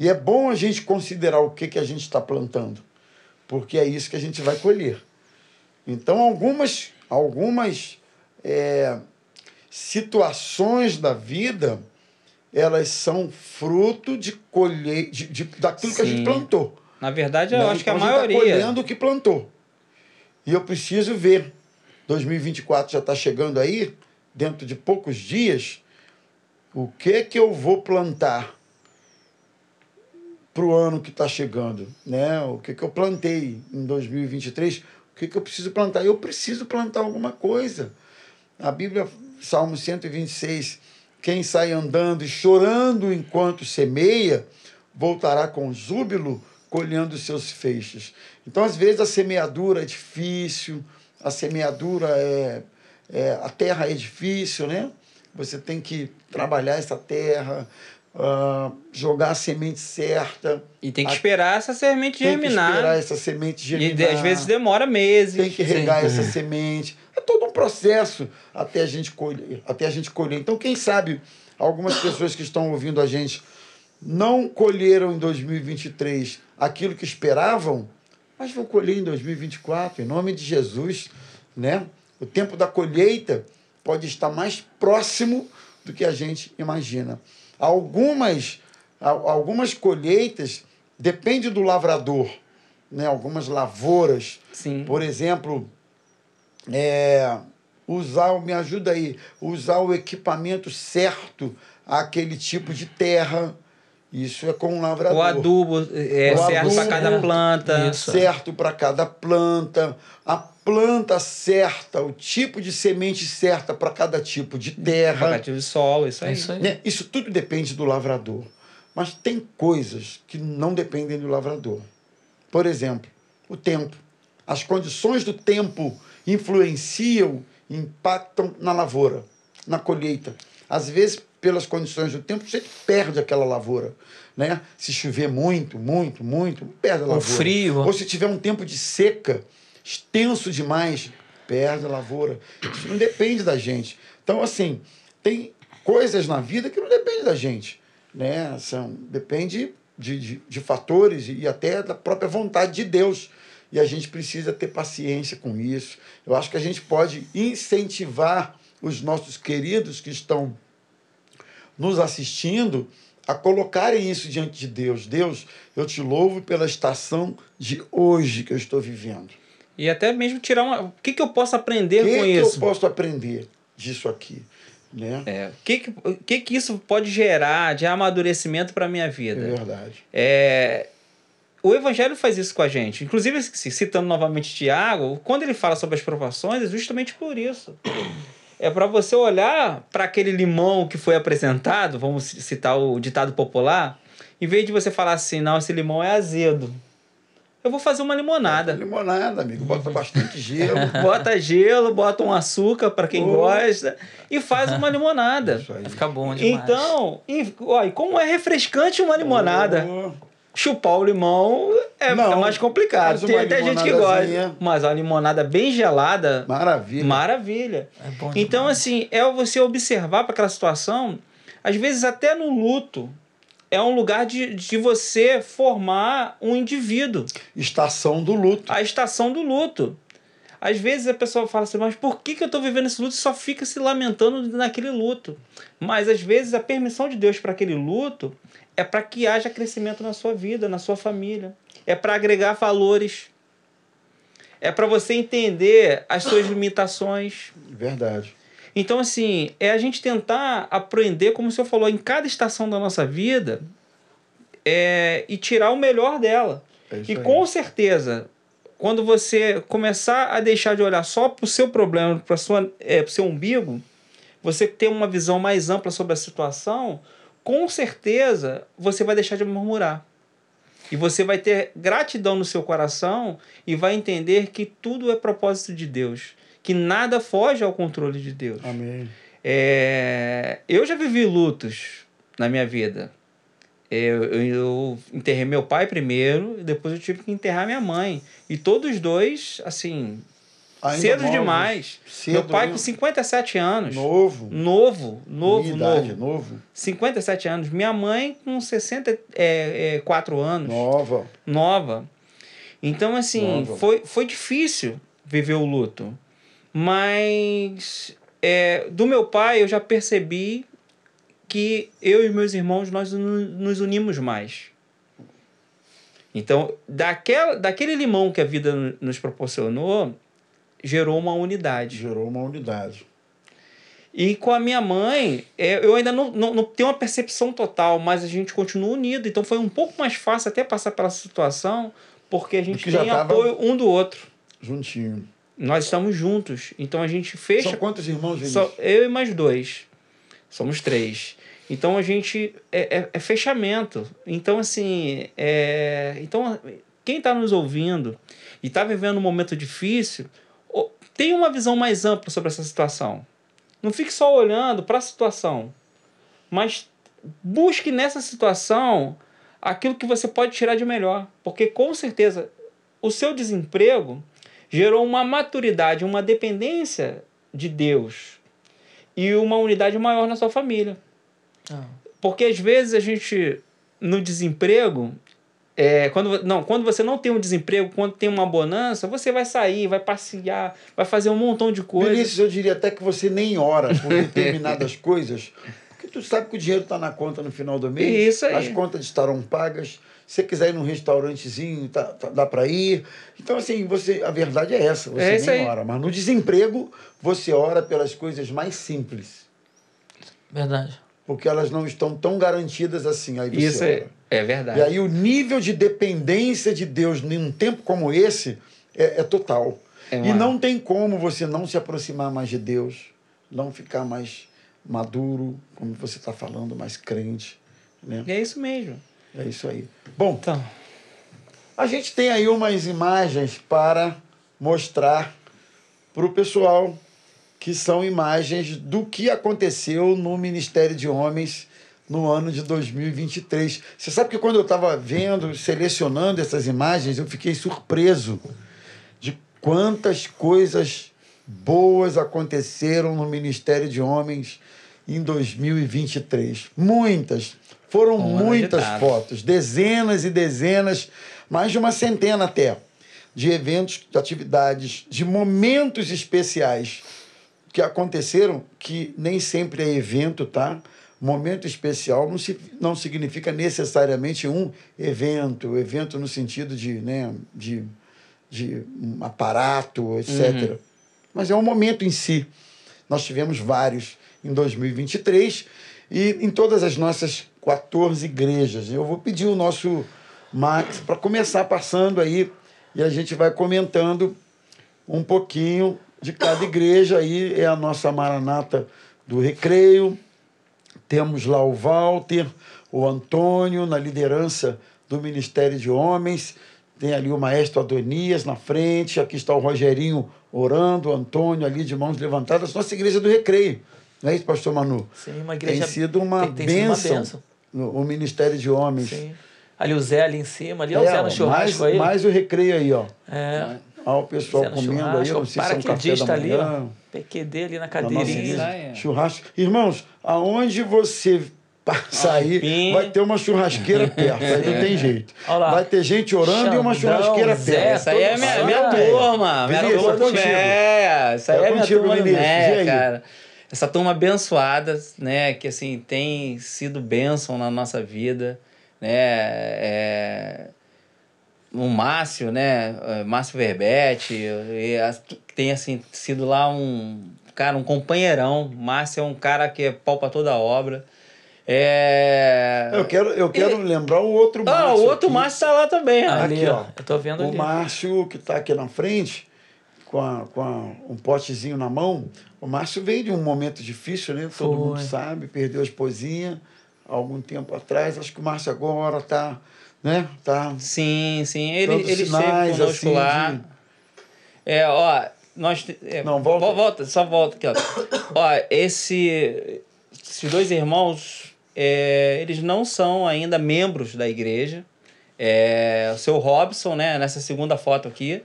E é bom a gente considerar o que, que a gente está plantando porque é isso que a gente vai colher. Então, algumas, algumas é, situações da vida, elas são fruto de colher, de, de daquilo Sim. que a gente plantou. Na verdade, eu né? acho então, que a, a maioria. Está colhendo o que plantou. E eu preciso ver. 2024 já está chegando aí, dentro de poucos dias, o que que eu vou plantar para o ano que está chegando, né? O que, que eu plantei em 2023, o que, que eu preciso plantar? Eu preciso plantar alguma coisa. A Bíblia, Salmo 126, quem sai andando e chorando enquanto semeia, voltará com júbilo colhendo seus feixes. Então, às vezes, a semeadura é difícil, a semeadura é, é a terra é difícil, né? Você tem que trabalhar essa terra, uh, jogar a semente certa. E tem que esperar essa semente tem germinar. Tem que esperar essa semente germinar. E às vezes demora meses. Tem que regar Sim. essa semente. É todo um processo até a gente colher. Até a gente colher. Então, quem sabe algumas pessoas que estão ouvindo a gente não colheram em 2023 aquilo que esperavam, mas vão colher em 2024, em nome de Jesus, né? O tempo da colheita pode estar mais próximo do que a gente imagina. Algumas, algumas colheitas depende do lavrador, né? Algumas lavouras, Sim. por exemplo, é, usar, me ajuda aí, usar o equipamento certo àquele tipo de terra. Isso é com o lavrador. O adubo é o certo para cada planta. Isso. Certo para cada planta. A planta certa, o tipo de semente certa para cada tipo de terra. Para cada tipo de solo, isso aí. Isso, aí. Né? isso tudo depende do lavrador. Mas tem coisas que não dependem do lavrador. Por exemplo, o tempo. As condições do tempo influenciam, impactam na lavoura. na colheita. Às vezes, pelas condições do tempo, você perde aquela lavoura. Né? Se chover muito, muito, muito, perde a lavoura. O frio. Ou se tiver um tempo de seca extenso demais, perde a lavoura. Isso não depende da gente. Então, assim, tem coisas na vida que não dependem da gente. Né? São, depende de, de, de fatores e até da própria vontade de Deus. E a gente precisa ter paciência com isso. Eu acho que a gente pode incentivar os nossos queridos que estão nos assistindo a colocarem isso diante de Deus. Deus, eu te louvo pela estação de hoje que eu estou vivendo. E até mesmo tirar uma. O que, que eu posso aprender que com que isso? eu posso aprender disso aqui? Né? É, o que, que, o que, que isso pode gerar de amadurecimento para a minha É vida? verdade. É, o Evangelho faz isso com a gente. Inclusive, citando novamente Tiago, quando ele fala sobre as provações, é justamente por isso. É para você olhar para aquele limão que foi apresentado, vamos citar o ditado popular, em vez de você falar assim, não, esse limão é azedo. Eu vou fazer uma limonada. Limonada, amigo. Bota bastante gelo. [LAUGHS] Bota gelo, bota um açúcar para quem Oh. gosta e faz uma limonada. Isso aí. Vai ficar bom demais. Então, e, ó, e como é refrescante uma limonada. Oh, Chupar o limão é, Não, é mais complicado. Tem até gente que gosta. Mas a limonada bem gelada, maravilha. maravilha. É bom Então, assim, é você observar para aquela situação, às vezes até no luto, é um lugar de, de você formar um indivíduo. Estação do luto. A estação do luto. Às vezes a pessoa fala assim, mas por que, que eu estou vivendo esse luto e só fica se lamentando naquele luto? Mas às vezes a permissão de Deus para aquele luto é para que haja crescimento na sua vida, na sua família. É para agregar valores. É para você entender as suas limitações. Verdade. Então, assim, é a gente tentar aprender, como o senhor falou, em cada estação da nossa vida é, e tirar o melhor dela. É E com certeza, quando você começar a deixar de olhar só para o seu problema, para é, o seu umbigo, você ter uma visão mais ampla sobre a situação, com certeza você vai deixar de murmurar. E você vai ter gratidão no seu coração e vai entender que tudo é propósito de Deus, que nada foge ao controle de Deus. Amém. É, eu já vivi lutos na minha vida. Eu, eu, eu enterrei meu pai primeiro, e depois eu tive que enterrar minha mãe. E todos os dois, assim, Ainda cedo novos, demais. Cedo, meu pai né? com 57 anos. Novo. Novo, novo, Minha idade, novo. novo. 57 anos. Minha mãe com 64 anos. Nova. Nova. Então, assim, Nova. foi, foi difícil viver o luto. Mas é, do meu pai eu já percebi que eu e meus irmãos nós nos unimos mais. Então, daquela, daquele limão que a vida nos proporcionou, gerou uma unidade. Gerou uma unidade. E com a minha mãe, é, eu ainda não, não, não tenho uma percepção total, mas a gente continua unido. Então foi um pouco mais fácil até passar pela situação, porque a gente tem apoio um do outro. Juntinho. Nós estamos juntos. Então a gente fecha. São quantos irmãos, Vinícius? Só eu e mais dois. Somos três. Então a gente. É, é, é fechamento. Então, assim. É, então, quem está nos ouvindo e está vivendo um momento difícil, tenha uma visão mais ampla sobre essa situação. Não fique só olhando para a situação, mas busque nessa situação aquilo que você pode tirar de melhor. Porque com certeza o seu desemprego gerou uma maturidade, uma dependência de Deus e uma unidade maior na sua família. Ah, Porque às vezes a gente, no desemprego, é, quando, não, quando você não tem um desemprego, quando tem uma bonança, você vai sair, vai passear, vai fazer um montão de coisas. Vinícius, eu diria até que você nem ora por determinadas [LAUGHS] coisas, porque tu sabe que o dinheiro está na conta no final do mês, Isso aí. as contas estarão pagas. Se você quiser ir num restaurantezinho, tá, tá- dá para ir. Então, assim, você, a verdade é essa, você É nem aí. ora. Mas no desemprego, você ora pelas coisas mais simples, verdade. porque elas não estão tão garantidas assim. Aí você Isso ora. é verdade. E aí o nível de dependência de Deus num tempo como esse é, é total. É e não tem como você não se aproximar mais de Deus, não ficar mais maduro, como você está falando, mais crente. Né? E é isso mesmo. É isso aí. Bom, Então, a gente tem aí umas imagens para mostrar para o pessoal que são imagens do que aconteceu no Ministério de Homens no ano de 2023. Você sabe que quando eu estava vendo, selecionando essas imagens, eu fiquei surpreso de quantas coisas boas aconteceram no Ministério de Homens em 2023. Muitas. Foram muitas fotos, dezenas e dezenas, mais de uma centena até, de eventos, de atividades, de momentos especiais que aconteceram, que nem sempre é evento, tá? Momento especial não, se, não significa necessariamente um evento, evento no sentido de, né, de, de um aparato, etc. Uhum. Mas é um momento em si. Nós tivemos vários em 2023 e em todas as nossas 14 igrejas. Eu vou pedir o nosso Max para começar passando aí e a gente vai comentando um pouquinho de cada igreja. Aí é a nossa Maranata do Recreio. Temos lá o Walter, o Antônio, na liderança do Ministério de Homens. Tem ali o maestro Adonias na frente. Aqui está o Rogerinho orando, o Antônio ali de mãos levantadas. Nossa igreja do Recreio. Não é isso, pastor Manu? Sim, uma igreja. Tem sido uma, tem, tem bênção, uma bênção. No, o Ministério de Homens. Sim. Ali o Zé ali em cima, ali é, o Zé no churrasco mais, aí. Mais o recreio aí, ó. É. Olha o pessoal comendo aí, não sei se é um café da ali, ó. PQD ali na cadeirinha. Churrasco. Irmãos, aonde você aí, vai ter uma churrasqueira perto, aí não tem jeito. Vai ter gente orando Xandão, e uma churrasqueira Zé, perto. Essa aí é minha, minha turma, minha Vinícius, turma do Meia. Essa aí é, é minha turma do Meia, cara. Essa turma abençoada, né, que assim, tem sido bênção na nossa vida, né, é o Márcio, né? É, Márcio Verbete, tem assim sido lá um cara, um companheirão. Márcio é um cara que é pau para toda a obra. É... Eu quero, eu quero e... lembrar o outro Márcio. Ah, o outro aqui. Márcio tá lá também. Ali, ó. Eu tô vendo o ali. O Márcio que tá aqui na frente, com, a, com a, um potezinho na mão. O Márcio veio de um momento difícil, né? Todo Foi. mundo sabe, perdeu a esposinha há algum tempo atrás. Acho que o Márcio agora tá né? Tá sim, sim. Ele, ele esteve conosco assim, lá. De... É, ó, nós... É, Não, volta. Volta, só volta aqui, ó. [COUGHS] ó, esse... Esses dois irmãos, é, eles não são ainda membros da igreja. É, o seu Robson, né? Nessa segunda foto aqui,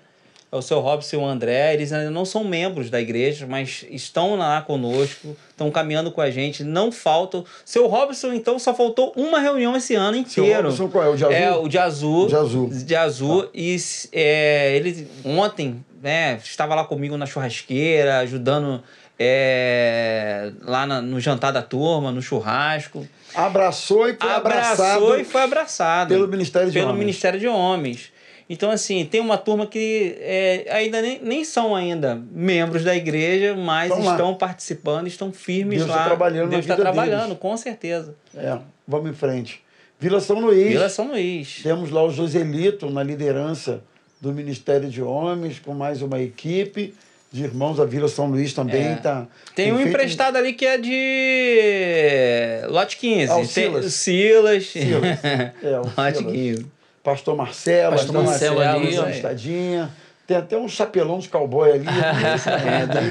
o seu Robson e o André, eles ainda não são membros da igreja, mas estão lá conosco, estão caminhando com a gente, não faltam. Seu Robson, então, só faltou uma reunião esse ano inteiro. Seu Robson qual é? O de azul? É, o de azul. De azul. De azul. Tá. E é, ele ontem, né, estava lá comigo na churrasqueira, ajudando é, lá na, no jantar da turma, no churrasco. Abraçou e foi Abraçou abraçado. e foi abraçado. Pelo Ministério de pelo Homens. Ministério de Homens. Então, assim, tem uma turma que é, ainda nem, nem são ainda membros da igreja, mas estão, estão participando, estão firmes Deus lá. Está trabalhando Deus está trabalhando, deles. com certeza. É, vamos em frente. Vila São Luís. Vila São Luís. Temos lá o Joselito na liderança do Ministério de Homens, com mais uma equipe de irmãos. A Vila São Luís também está. É. Tá, tem, tem um feito... emprestado ali que é de lote 15. Ah, o Silas. Tem... Silas. Silas. [LAUGHS] É, o lote Silas. 15. Pastor Marcelo, Pastor Marcelo, Marcelo ali, ó. Estadinha. Tem até um chapelão de cowboy ali. [LAUGHS]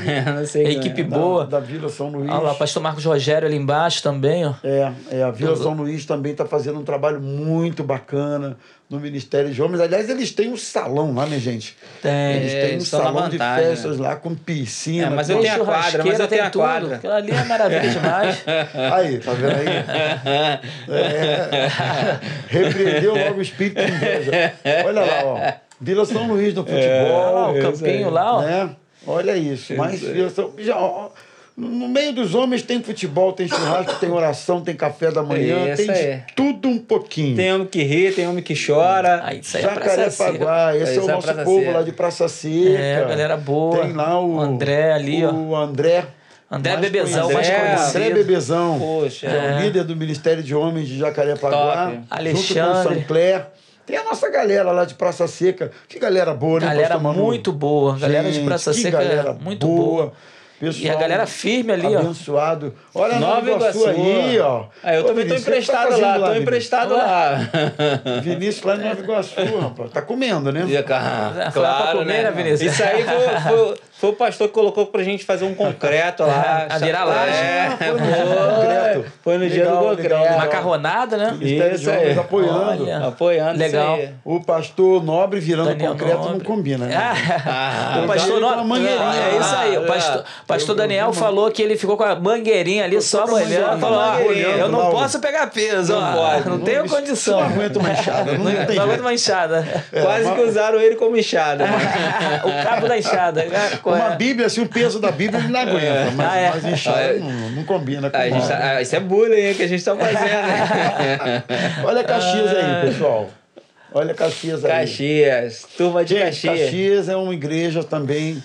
é, não sei equipe boa. Da, da, Vila São Luís. Olha lá, pastor Marcos Rogério ali embaixo também, ó. É, é a Vila São Luís também está fazendo um trabalho muito bacana no Ministério de Homens. Aliás, eles têm um salão lá, né, gente? Tem. Eles têm um salão vantagem, de festas né? lá com piscina. É, mas eu tenho a quadra, mas eu tenho a quadra. Aquilo ali é maravilha demais. [LAUGHS] aí, tá vendo aí? [LAUGHS] É, repreendeu logo o espírito de inveja. Olha lá, ó. Vila São Luís no futebol. É, lá, o campinho lá, ó. Né? Olha isso. Mas Vila São... Já, ó, no meio dos homens tem futebol, tem churrasco, tem oração, tem café da manhã, Essa tem é. tudo um pouquinho. Tem homem que ri, tem homem que chora. Aí, isso aí Jacarepaguá, é esse é o nosso povo Seca. lá de Praça Seca. É, galera boa. Tem lá o André ali, ó. O André. André mais Bebezão, mais conhecido. André Bebezão. Poxa. É. é o líder do Ministério de Homens de Jacarepaguá. Top. Alexandre. Junto com o Sancler. Tem a nossa galera lá de Praça Seca. Que galera boa, né, Galera muito boa. Galera Gente, de Praça que Seca galera muito boa. Pessoal e a galera firme ali, abençoado. ó. Olha Nova Iguaçu, Iguaçu aí, ó. Ah, eu Ô, também tô Vinícius, emprestado tá lá, lá, tô Vinícius? emprestado lá. Vinícius lá em Nova Iguaçu, rapaz. Tá comendo, né? Ah, Foi lá pra claro, comer, né, Vinícius? Isso aí foi, foi, Foi o pastor que colocou pra gente fazer um concreto lá. [LAUGHS] A virar laje. É, [LAUGHS] foi no dia do concreto. Foi no dia do concreto. Macarronada, né? Isso Homens aí. apoiando. Olha. Apoiando Legal. isso aí. O pastor Nobre virando Daniel concreto não Nobre. combina, né? Ah, Ah, o pastor não, a mangueirinha. é isso aí. O pastor, Ah, pastor eu- eu Daniel falou que ele ficou com a mangueirinha ali só olhando. Falou: mangueirinha, eu não posso pegar peso, Não pode. Não tenho Isso- condição. isso não aguento uma enxada, não [LAUGHS] Não aguento uma enxada. Quase que usaram ele como enxada. o cabo da enxada. Qual Uma é? Bíblia, assim, o peso da Bíblia ele não [LAUGHS] aguenta, mas, Ah, é. mas inchada Ah, é. não, não combina com A gente tá- ah, isso é bullying hein, que a gente tá fazendo. né? [LAUGHS] Olha Caxias Ah. aí, pessoal. Olha Caxias aí. Caxias, turma de Caxias. Caxias é uma igreja também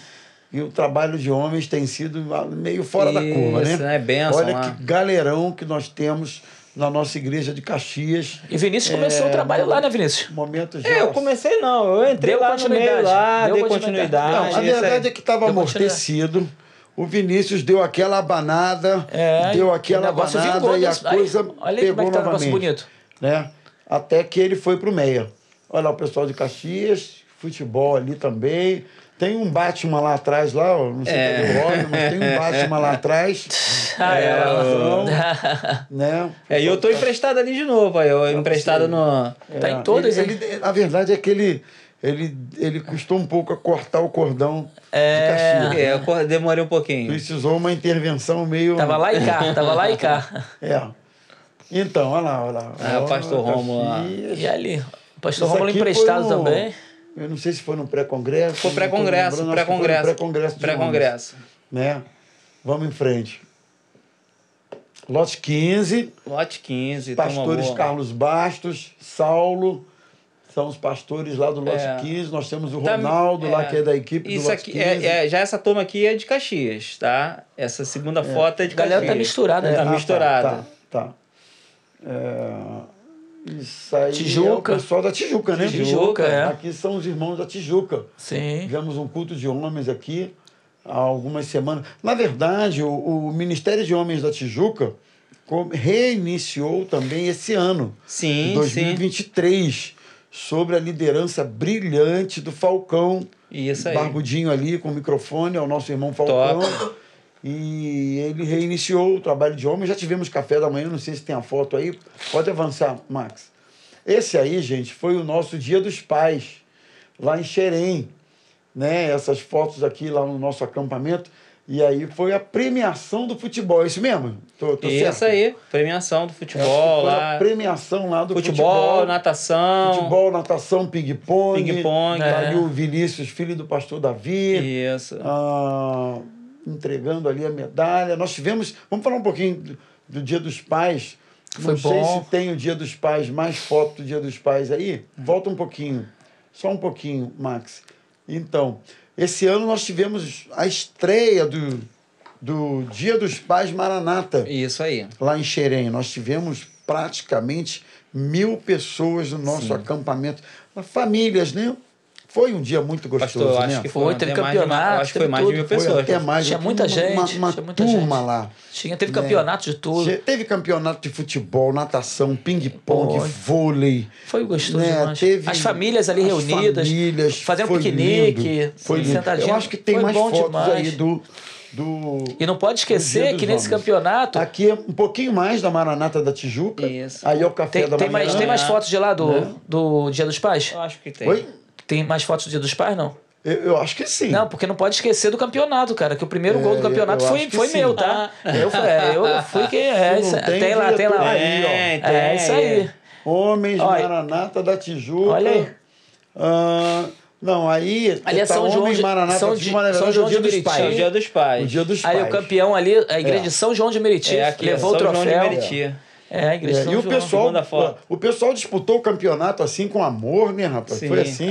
e o trabalho de homens tem sido meio fora da curva, Isso, né? é bênção Olha lá. que galerão que nós temos na nossa igreja de Caxias. E Vinícius começou o trabalho lá, né, Vinícius? Momentos É, eu comecei não, eu entrei Deu lá no meio continuidade, lá, deu dei continuidade. continuidade. Não, a verdade é que estava amortecido. O Vinícius deu aquela abanada, É, deu o aquela abanada e a desse- aí, coisa olha aí como pegou é que tá o negócio novamente. bonito. Né? Até que ele foi pro Meia. Olha lá o pessoal de Caxias, futebol ali também. Tem um Batman lá atrás, lá, não sei É. cadê o Robin, mas tem um [LAUGHS] Batman lá atrás. [LAUGHS] Ah, é. Então, [LAUGHS] né? É, e eu tô emprestado ali de novo, aí eu emprestado no. Tá em todas, ele, ele- A verdade é que ele, ele, ele custou um pouco a cortar o cordão É. de Caxias. É, eu demorei um pouquinho. Precisou uma intervenção meio. Tava lá e cá, tava lá e cá. É. Então, olha lá, olha lá. Ah, o pastor. Caxias. E ali, o pastor Romulo emprestado no- também. Eu não sei se foi no pré-congresso. Foi pré-congresso, pré-congresso. Pré-congresso. Pré-congresso. Né? Vamos em frente. Lote 15, Lote 15, turma pastores. Carlos Bastos, Saulo, são os pastores lá do Lote É. 15. Nós temos o Tá- Ronaldo lá, é. que é da equipe Isso do Lote aqui, 15. é, é- já essa turma aqui é de Caxias, tá? Essa segunda foto é de A galera Caxias. tá misturada, É, né? Tá ah, misturada. Tá, tá. tá. Isso aí Tijuca. é o pessoal da Tijuca, né? Tijuca, é. Aqui são os irmãos da Tijuca. Sim. Tivemos um culto de homens aqui há algumas semanas. Na verdade, o, o Ministério de Homens da Tijuca reiniciou também esse ano, Sim, em 2023, sobre a liderança brilhante do Falcão. Isso aí. Barbudinho ali com o microfone, é o nosso irmão Falcão. E ele reiniciou o trabalho de homens. Já tivemos café da manhã, não sei se tem a foto aí. Pode avançar, Max. Esse aí, gente, foi o nosso Dia dos Pais, lá em Xerém. Né? Essas fotos aqui lá no nosso acampamento. E aí foi a premiação do futebol. É isso mesmo? Tô, tô Isso certo? aí, premiação do futebol foi lá. a premiação lá do Futebol, futebol. natação. Futebol, natação, ping-pong. Ping-pong, Tá é. ali o Vinícius, filho do pastor Davi. Isso. ah, entregando ali a medalha. Nós tivemos. Vamos falar um pouquinho do, do Dia dos Pais. Foi Não sei bom. se tem o Dia dos Pais, mais foto do Dia dos Pais aí. Volta um pouquinho. Só um pouquinho, Max. Então, esse ano nós tivemos a estreia do, do Dia dos Pais Maranata Isso aí. lá em Xerém. Nós tivemos praticamente mil pessoas no nosso acampamento. Famílias, né? Foi um dia muito gostoso, Pastor, eu né? acho que Foi, foi, teve campeonato, acho que foi teve mais de tudo. mil Foi pessoas. até mais. Tinha Tinha muita uma, gente, Uma, uma tinha muita turma gente. lá. Tinha, teve Né? campeonato de tudo. Teve campeonato de futebol, natação, ping-pong, vôlei. Foi gostoso né? demais. Teve As famílias ali as reunidas, famílias, fazendo foi piquenique, lindo, foi lindo. Eu acho que tem Foi mais fotos demais. aí do, do. E não pode esquecer que nesse Homens. campeonato Aqui é um pouquinho mais da Maranata da Tijuca. Isso. Aí é o café tem, da tem manhã. mais, tem mais fotos de lá do, Né? do Dia dos Pais? Eu acho que tem. Oi? Tem mais fotos do Dia dos Pais, não? Eu, eu acho que sim. Não, porque não pode esquecer do campeonato, cara. Que o primeiro É, gol do campeonato eu foi, foi sim. meu, tá? Eu, fui- é, eu fui quem é. Isso, tem, tem, lá, tem lá. aí, Tem, tem. É isso aí. Homens, Olha. Maranata da Tijuca. Olha aí. Ah, não, aí. Ali é tá São João Homens, de- Maranata São da de- Tijuca, na São verdade, é João o dia de dos Meriti. É o pais. Dia dos Pais. O dia dos Aí pais. o campeão ali, a igreja É. de São João de Meriti, É aqui, levou São o João de troféu. Meriti. É, a igreja É, São e o João. pessoal, o pessoal disputou o campeonato assim com amor, né, rapaz? Sim. Foi assim.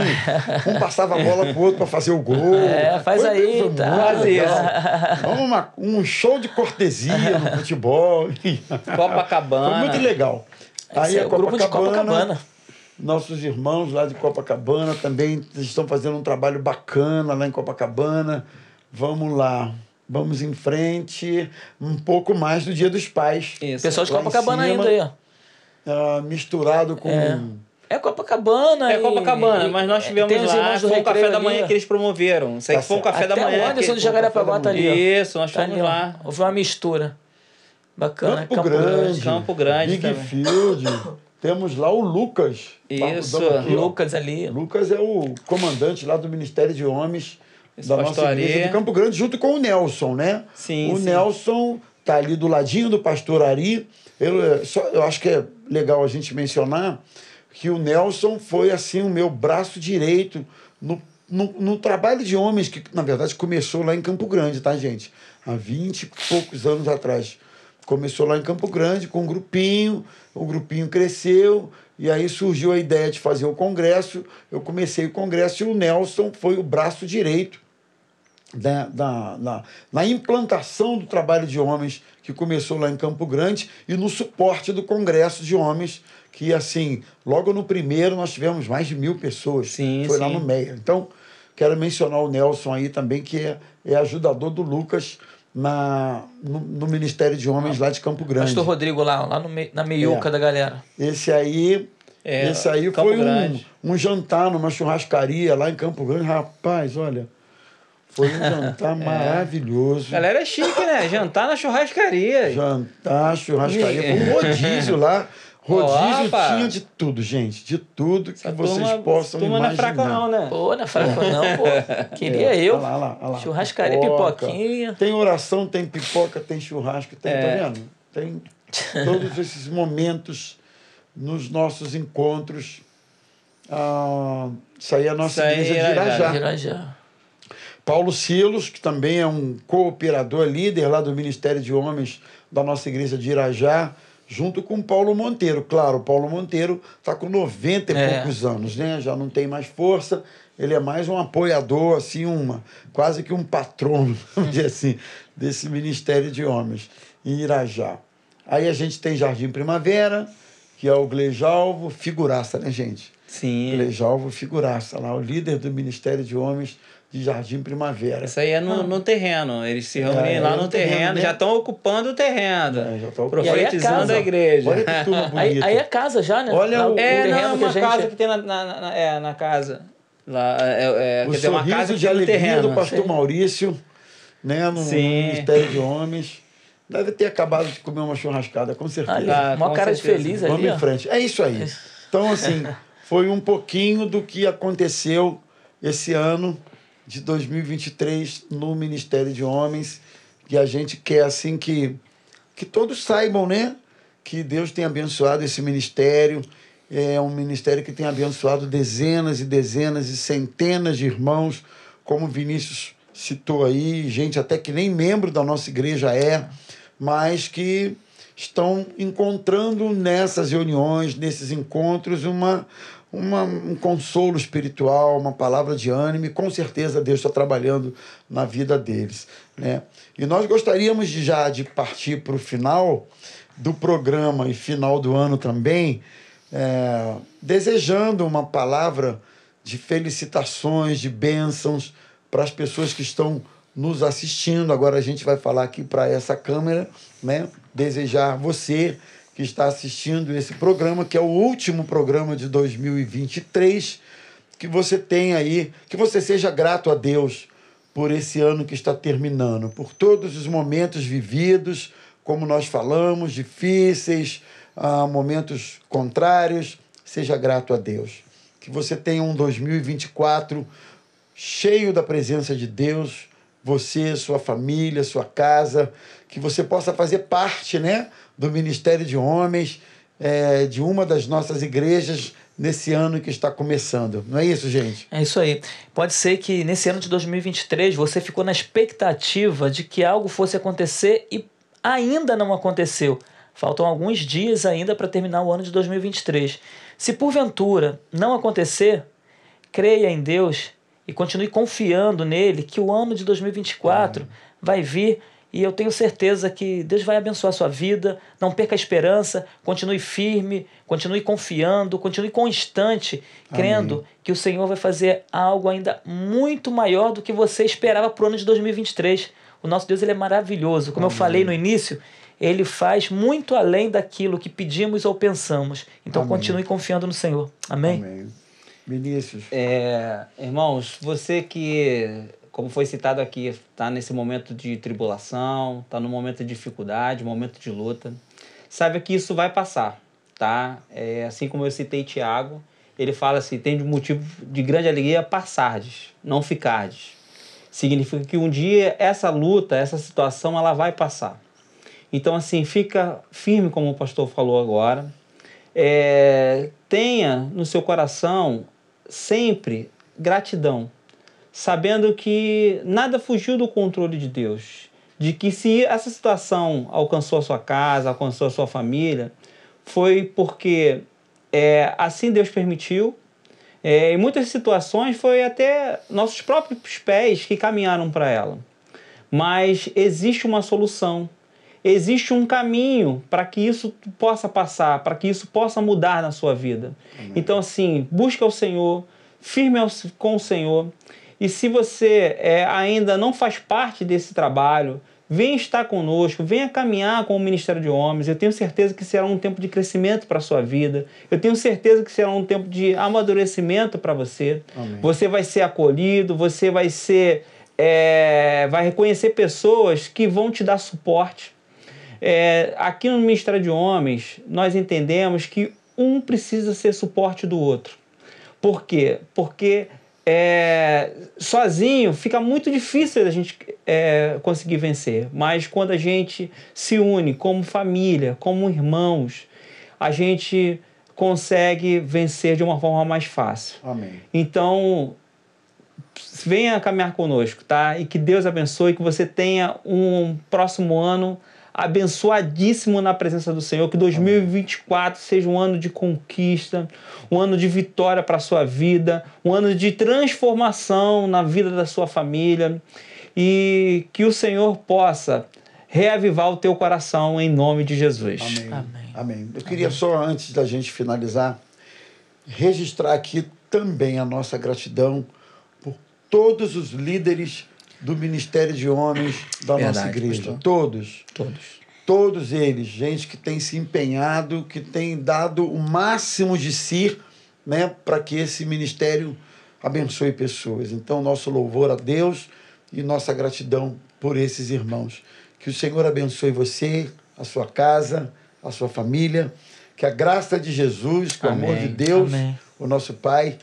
Um passava a bola pro outro para fazer o gol. [LAUGHS] É, faz Foi- aí, foi tá. Faz isso. Uma- um show de cortesia no futebol. Copacabana. Foi muito legal. Esse Aí é grupo de Copacabana. nossos irmãos lá de Copacabana também estão fazendo um trabalho bacana lá em Copacabana. Vamos lá. Vamos em frente. Um pouco mais do Dia dos Pais. Isso. Pessoal de Copacabana cima. ainda aí, ó. Ah, misturado com, É. É Copacabana. É Copacabana, e, mas nós tivemos tem os lá, do foi um café Recreio da manhã ali. que eles promoveram. Isso aí Tá foi certo. café da Até manhã. o Anderson de Jacarepaguá tá ali. Isso, nós Tá fomos ali, lá. Houve uma mistura. Bacana. Campo Grande. Campo Grande Big também. Field. Temos lá o Lucas. Isso, aqui. Lucas ali. Lucas é o comandante lá do Ministério de Homens da nossa igreja de Campo Grande, junto com o Nelson, né? Sim, o sim. Nelson tá ali do ladinho do pastor Ari. Eu, é, só, eu acho que é legal a gente mencionar que o Nelson foi assim o meu braço direito no, no, no trabalho de homens que, na verdade, começou lá em Campo Grande, tá, gente? Há 20 e poucos anos atrás. Começou lá em Campo Grande com um grupinho, o grupinho cresceu, e aí surgiu a ideia de fazer o congresso. Eu comecei o congresso e o Nelson foi o braço direito da, da, da- na implantação do trabalho de homens que começou lá em Campo Grande e no suporte do Congresso de Homens, que assim, logo no primeiro nós tivemos mais de mil pessoas. Sim, Foi lá sim. no Meia. Então, quero mencionar o Nelson aí também, que é, é ajudador do Lucas na, no, no Ministério de Homens lá de Campo Grande. Pastor Rodrigo lá, lá no na meiuca É. da galera. Esse aí, É, esse aí Campo foi um, um jantar numa churrascaria lá em Campo Grande. Rapaz, olha, foi um jantar [LAUGHS] maravilhoso. Galera é chique, né? Jantar na churrascaria. Jantar, churrascaria, foi um rodízio lá. [LAUGHS] Rodízio rapaz. tinha de tudo, gente. De tudo que Essa vocês turma, possam turma não é imaginar. fraca não, né? Pô, não é fraco não, pô. [LAUGHS] Queria eu. Olha lá, olha lá. Churrascaria, Pipoca. pipoquinha. Tem oração, tem pipoca, tem churrasco, tem, É. tá vendo? Tem todos esses momentos nos nossos encontros. Ah, isso aí é a nossa Isso aí igreja de é Irajá. Irajá. Paulo Silos, que também é um cooperador, líder lá do Ministério de Homens da nossa igreja de Irajá, junto com Paulo Monteiro. Claro, Paulo Monteiro está com 90 e É. poucos anos, né? Já não tem mais força. Ele é mais um apoiador, assim, uma, quase que um patrono, [LAUGHS] vamos dizer assim, desse Ministério de Homens em Irajá. Aí a gente tem Jardim Primavera, que é o Gleijalvo, figuraça, né, gente? Sim. Gleijalvo, figuraça, lá, o líder do Ministério de Homens de Jardim Primavera. Isso aí é no, no terreno. Eles se reúnem É, lá é no no terreno, terreno, né? já estão ocupando o terreno. É, já ocupando. profetizando é casa. a igreja. Olha que turma [LAUGHS] bonita. Aí, aí é casa já, né? Olha Lá o- É, não, é terreno que uma a gente... casa que tem na, na, na- é, na casa. Lá, é, é, o quer dizer, uma sorriso casa de que alegria terreno. do pastor Sim. Maurício, né, no Sim. Ministério de Homens. Deve ter acabado de comer uma churrascada, com certeza. Ah, uma com cara de feliz Vamos ali, em ó. frente. É isso aí. Então, assim, [LAUGHS] foi um pouquinho do que aconteceu esse ano de 2023 no Ministério de Homens. E a gente quer, assim, que, que todos saibam, né? Que Deus tem abençoado esse ministério. É um ministério que tem abençoado dezenas e dezenas e centenas de irmãos, como Vinícius citou aí, gente até que nem membro da nossa igreja é, mas que estão encontrando nessas reuniões, nesses encontros, uma, uma, um consolo espiritual, uma palavra de ânimo, e com certeza Deus está trabalhando na vida deles. Né? E nós gostaríamos de já de partir para o final do programa e final do ano também, é, desejando uma palavra de felicitações, de bênçãos para as pessoas que estão nos assistindo. Agora a gente vai falar aqui para essa câmera, né? Desejar você que está assistindo esse programa, que é o último programa de 2023, que você tenha aí, que você seja grato a Deus por esse ano que está terminando, por todos os momentos vividos, como nós falamos, difíceis, ah, momentos contrários, seja grato a Deus. Que você tenha um 2024 cheio da presença de Deus, você, sua família, sua casa, que você possa fazer parte né, do Ministério de Homens, é, de uma das nossas igrejas nesse ano que está começando. Não é isso, gente? É isso aí. Pode ser que nesse ano de 2023 você ficou na expectativa de que algo fosse acontecer e ainda não aconteceu. Faltam alguns dias ainda para terminar o ano de 2023. Se porventura não acontecer, creia em Deus e continue confiando nele que o ano de 2024 vai vir e eu tenho certeza que Deus vai abençoar a sua vida. Não perca a esperança, continue firme, continue confiando, continue constante, crendo que o Senhor vai fazer algo ainda muito maior do que você esperava para o ano de 2023. O nosso Deus ele é maravilhoso. Como eu falei no início, ele faz muito além daquilo que pedimos ou pensamos. Então Amém. continue confiando no Senhor. Amém? Amém. Vinícius. É, irmãos, você que, como foi citado aqui, está nesse momento de tribulação, está no momento de dificuldade, momento de luta, saiba que isso vai passar, tá? É, assim como eu citei Tiago, ele fala assim, tem motivo de grande alegria passardes, não ficardes. Significa que um dia essa luta, essa situação, ela vai passar. Então, assim, fica firme, como o pastor falou agora. É, tenha no seu coração sempre gratidão, sabendo que nada fugiu do controle de Deus. De que se essa situação alcançou a sua casa, alcançou a sua família, foi porque é, assim Deus permitiu. É, em muitas situações foi até nossos próprios pés que caminharam para ela. Mas existe uma solução, existe um caminho para que isso possa passar, para que isso possa mudar na sua vida. Amém. Então, assim, busca o Senhor, firme com o Senhor. E se você é, ainda não faz parte desse trabalho, venha estar conosco, venha caminhar com o Ministério de Homens. Eu tenho certeza que será um tempo de crescimento para a sua vida. Eu tenho certeza que será um tempo de amadurecimento para você. Amém. Você vai ser acolhido, você vai ser. É, vai reconhecer pessoas que vão te dar suporte. É, aqui no Ministério de Homens, nós entendemos que um precisa ser suporte do outro. Por quê? Porque é, sozinho fica muito difícil a gente é, conseguir vencer. Mas quando a gente se une como família, como irmãos, a gente consegue vencer de uma forma mais fácil. Amém. Então, venha caminhar conosco, tá? E que Deus abençoe, que você tenha um próximo ano abençoadíssimo na presença do Senhor. Que 2024 seja um ano de conquista, um ano de vitória para a sua vida, um ano de transformação na vida da sua família e que o Senhor possa reavivar o teu coração em nome de Jesus. Amém. Amém. Amém. Eu queria Amém. só, antes da gente finalizar, registrar aqui também a nossa gratidão por todos os líderes do Ministério de Homens da Verdade, nossa igreja. Pastor. Todos. Todos. Todos eles, gente que tem se empenhado, que tem dado o máximo de si né, para que esse ministério abençoe pessoas. Então, nosso louvor a Deus e nossa gratidão por esses irmãos. Que o Senhor abençoe você, a sua casa, a sua família. Que a graça de Jesus, com o amor de Deus, Amém. o nosso Pai,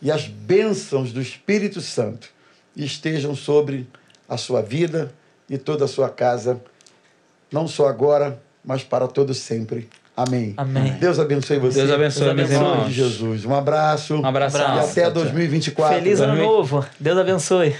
e as bênçãos do Espírito Santo estejam sobre a sua vida e toda a sua casa, não só agora, mas para todo sempre. Amém. Amém. Deus abençoe você. Deus abençoe, meus irmãos. de Jesus. Um abraço. Um abraço. E até 2024. Feliz ano novo. Deus abençoe.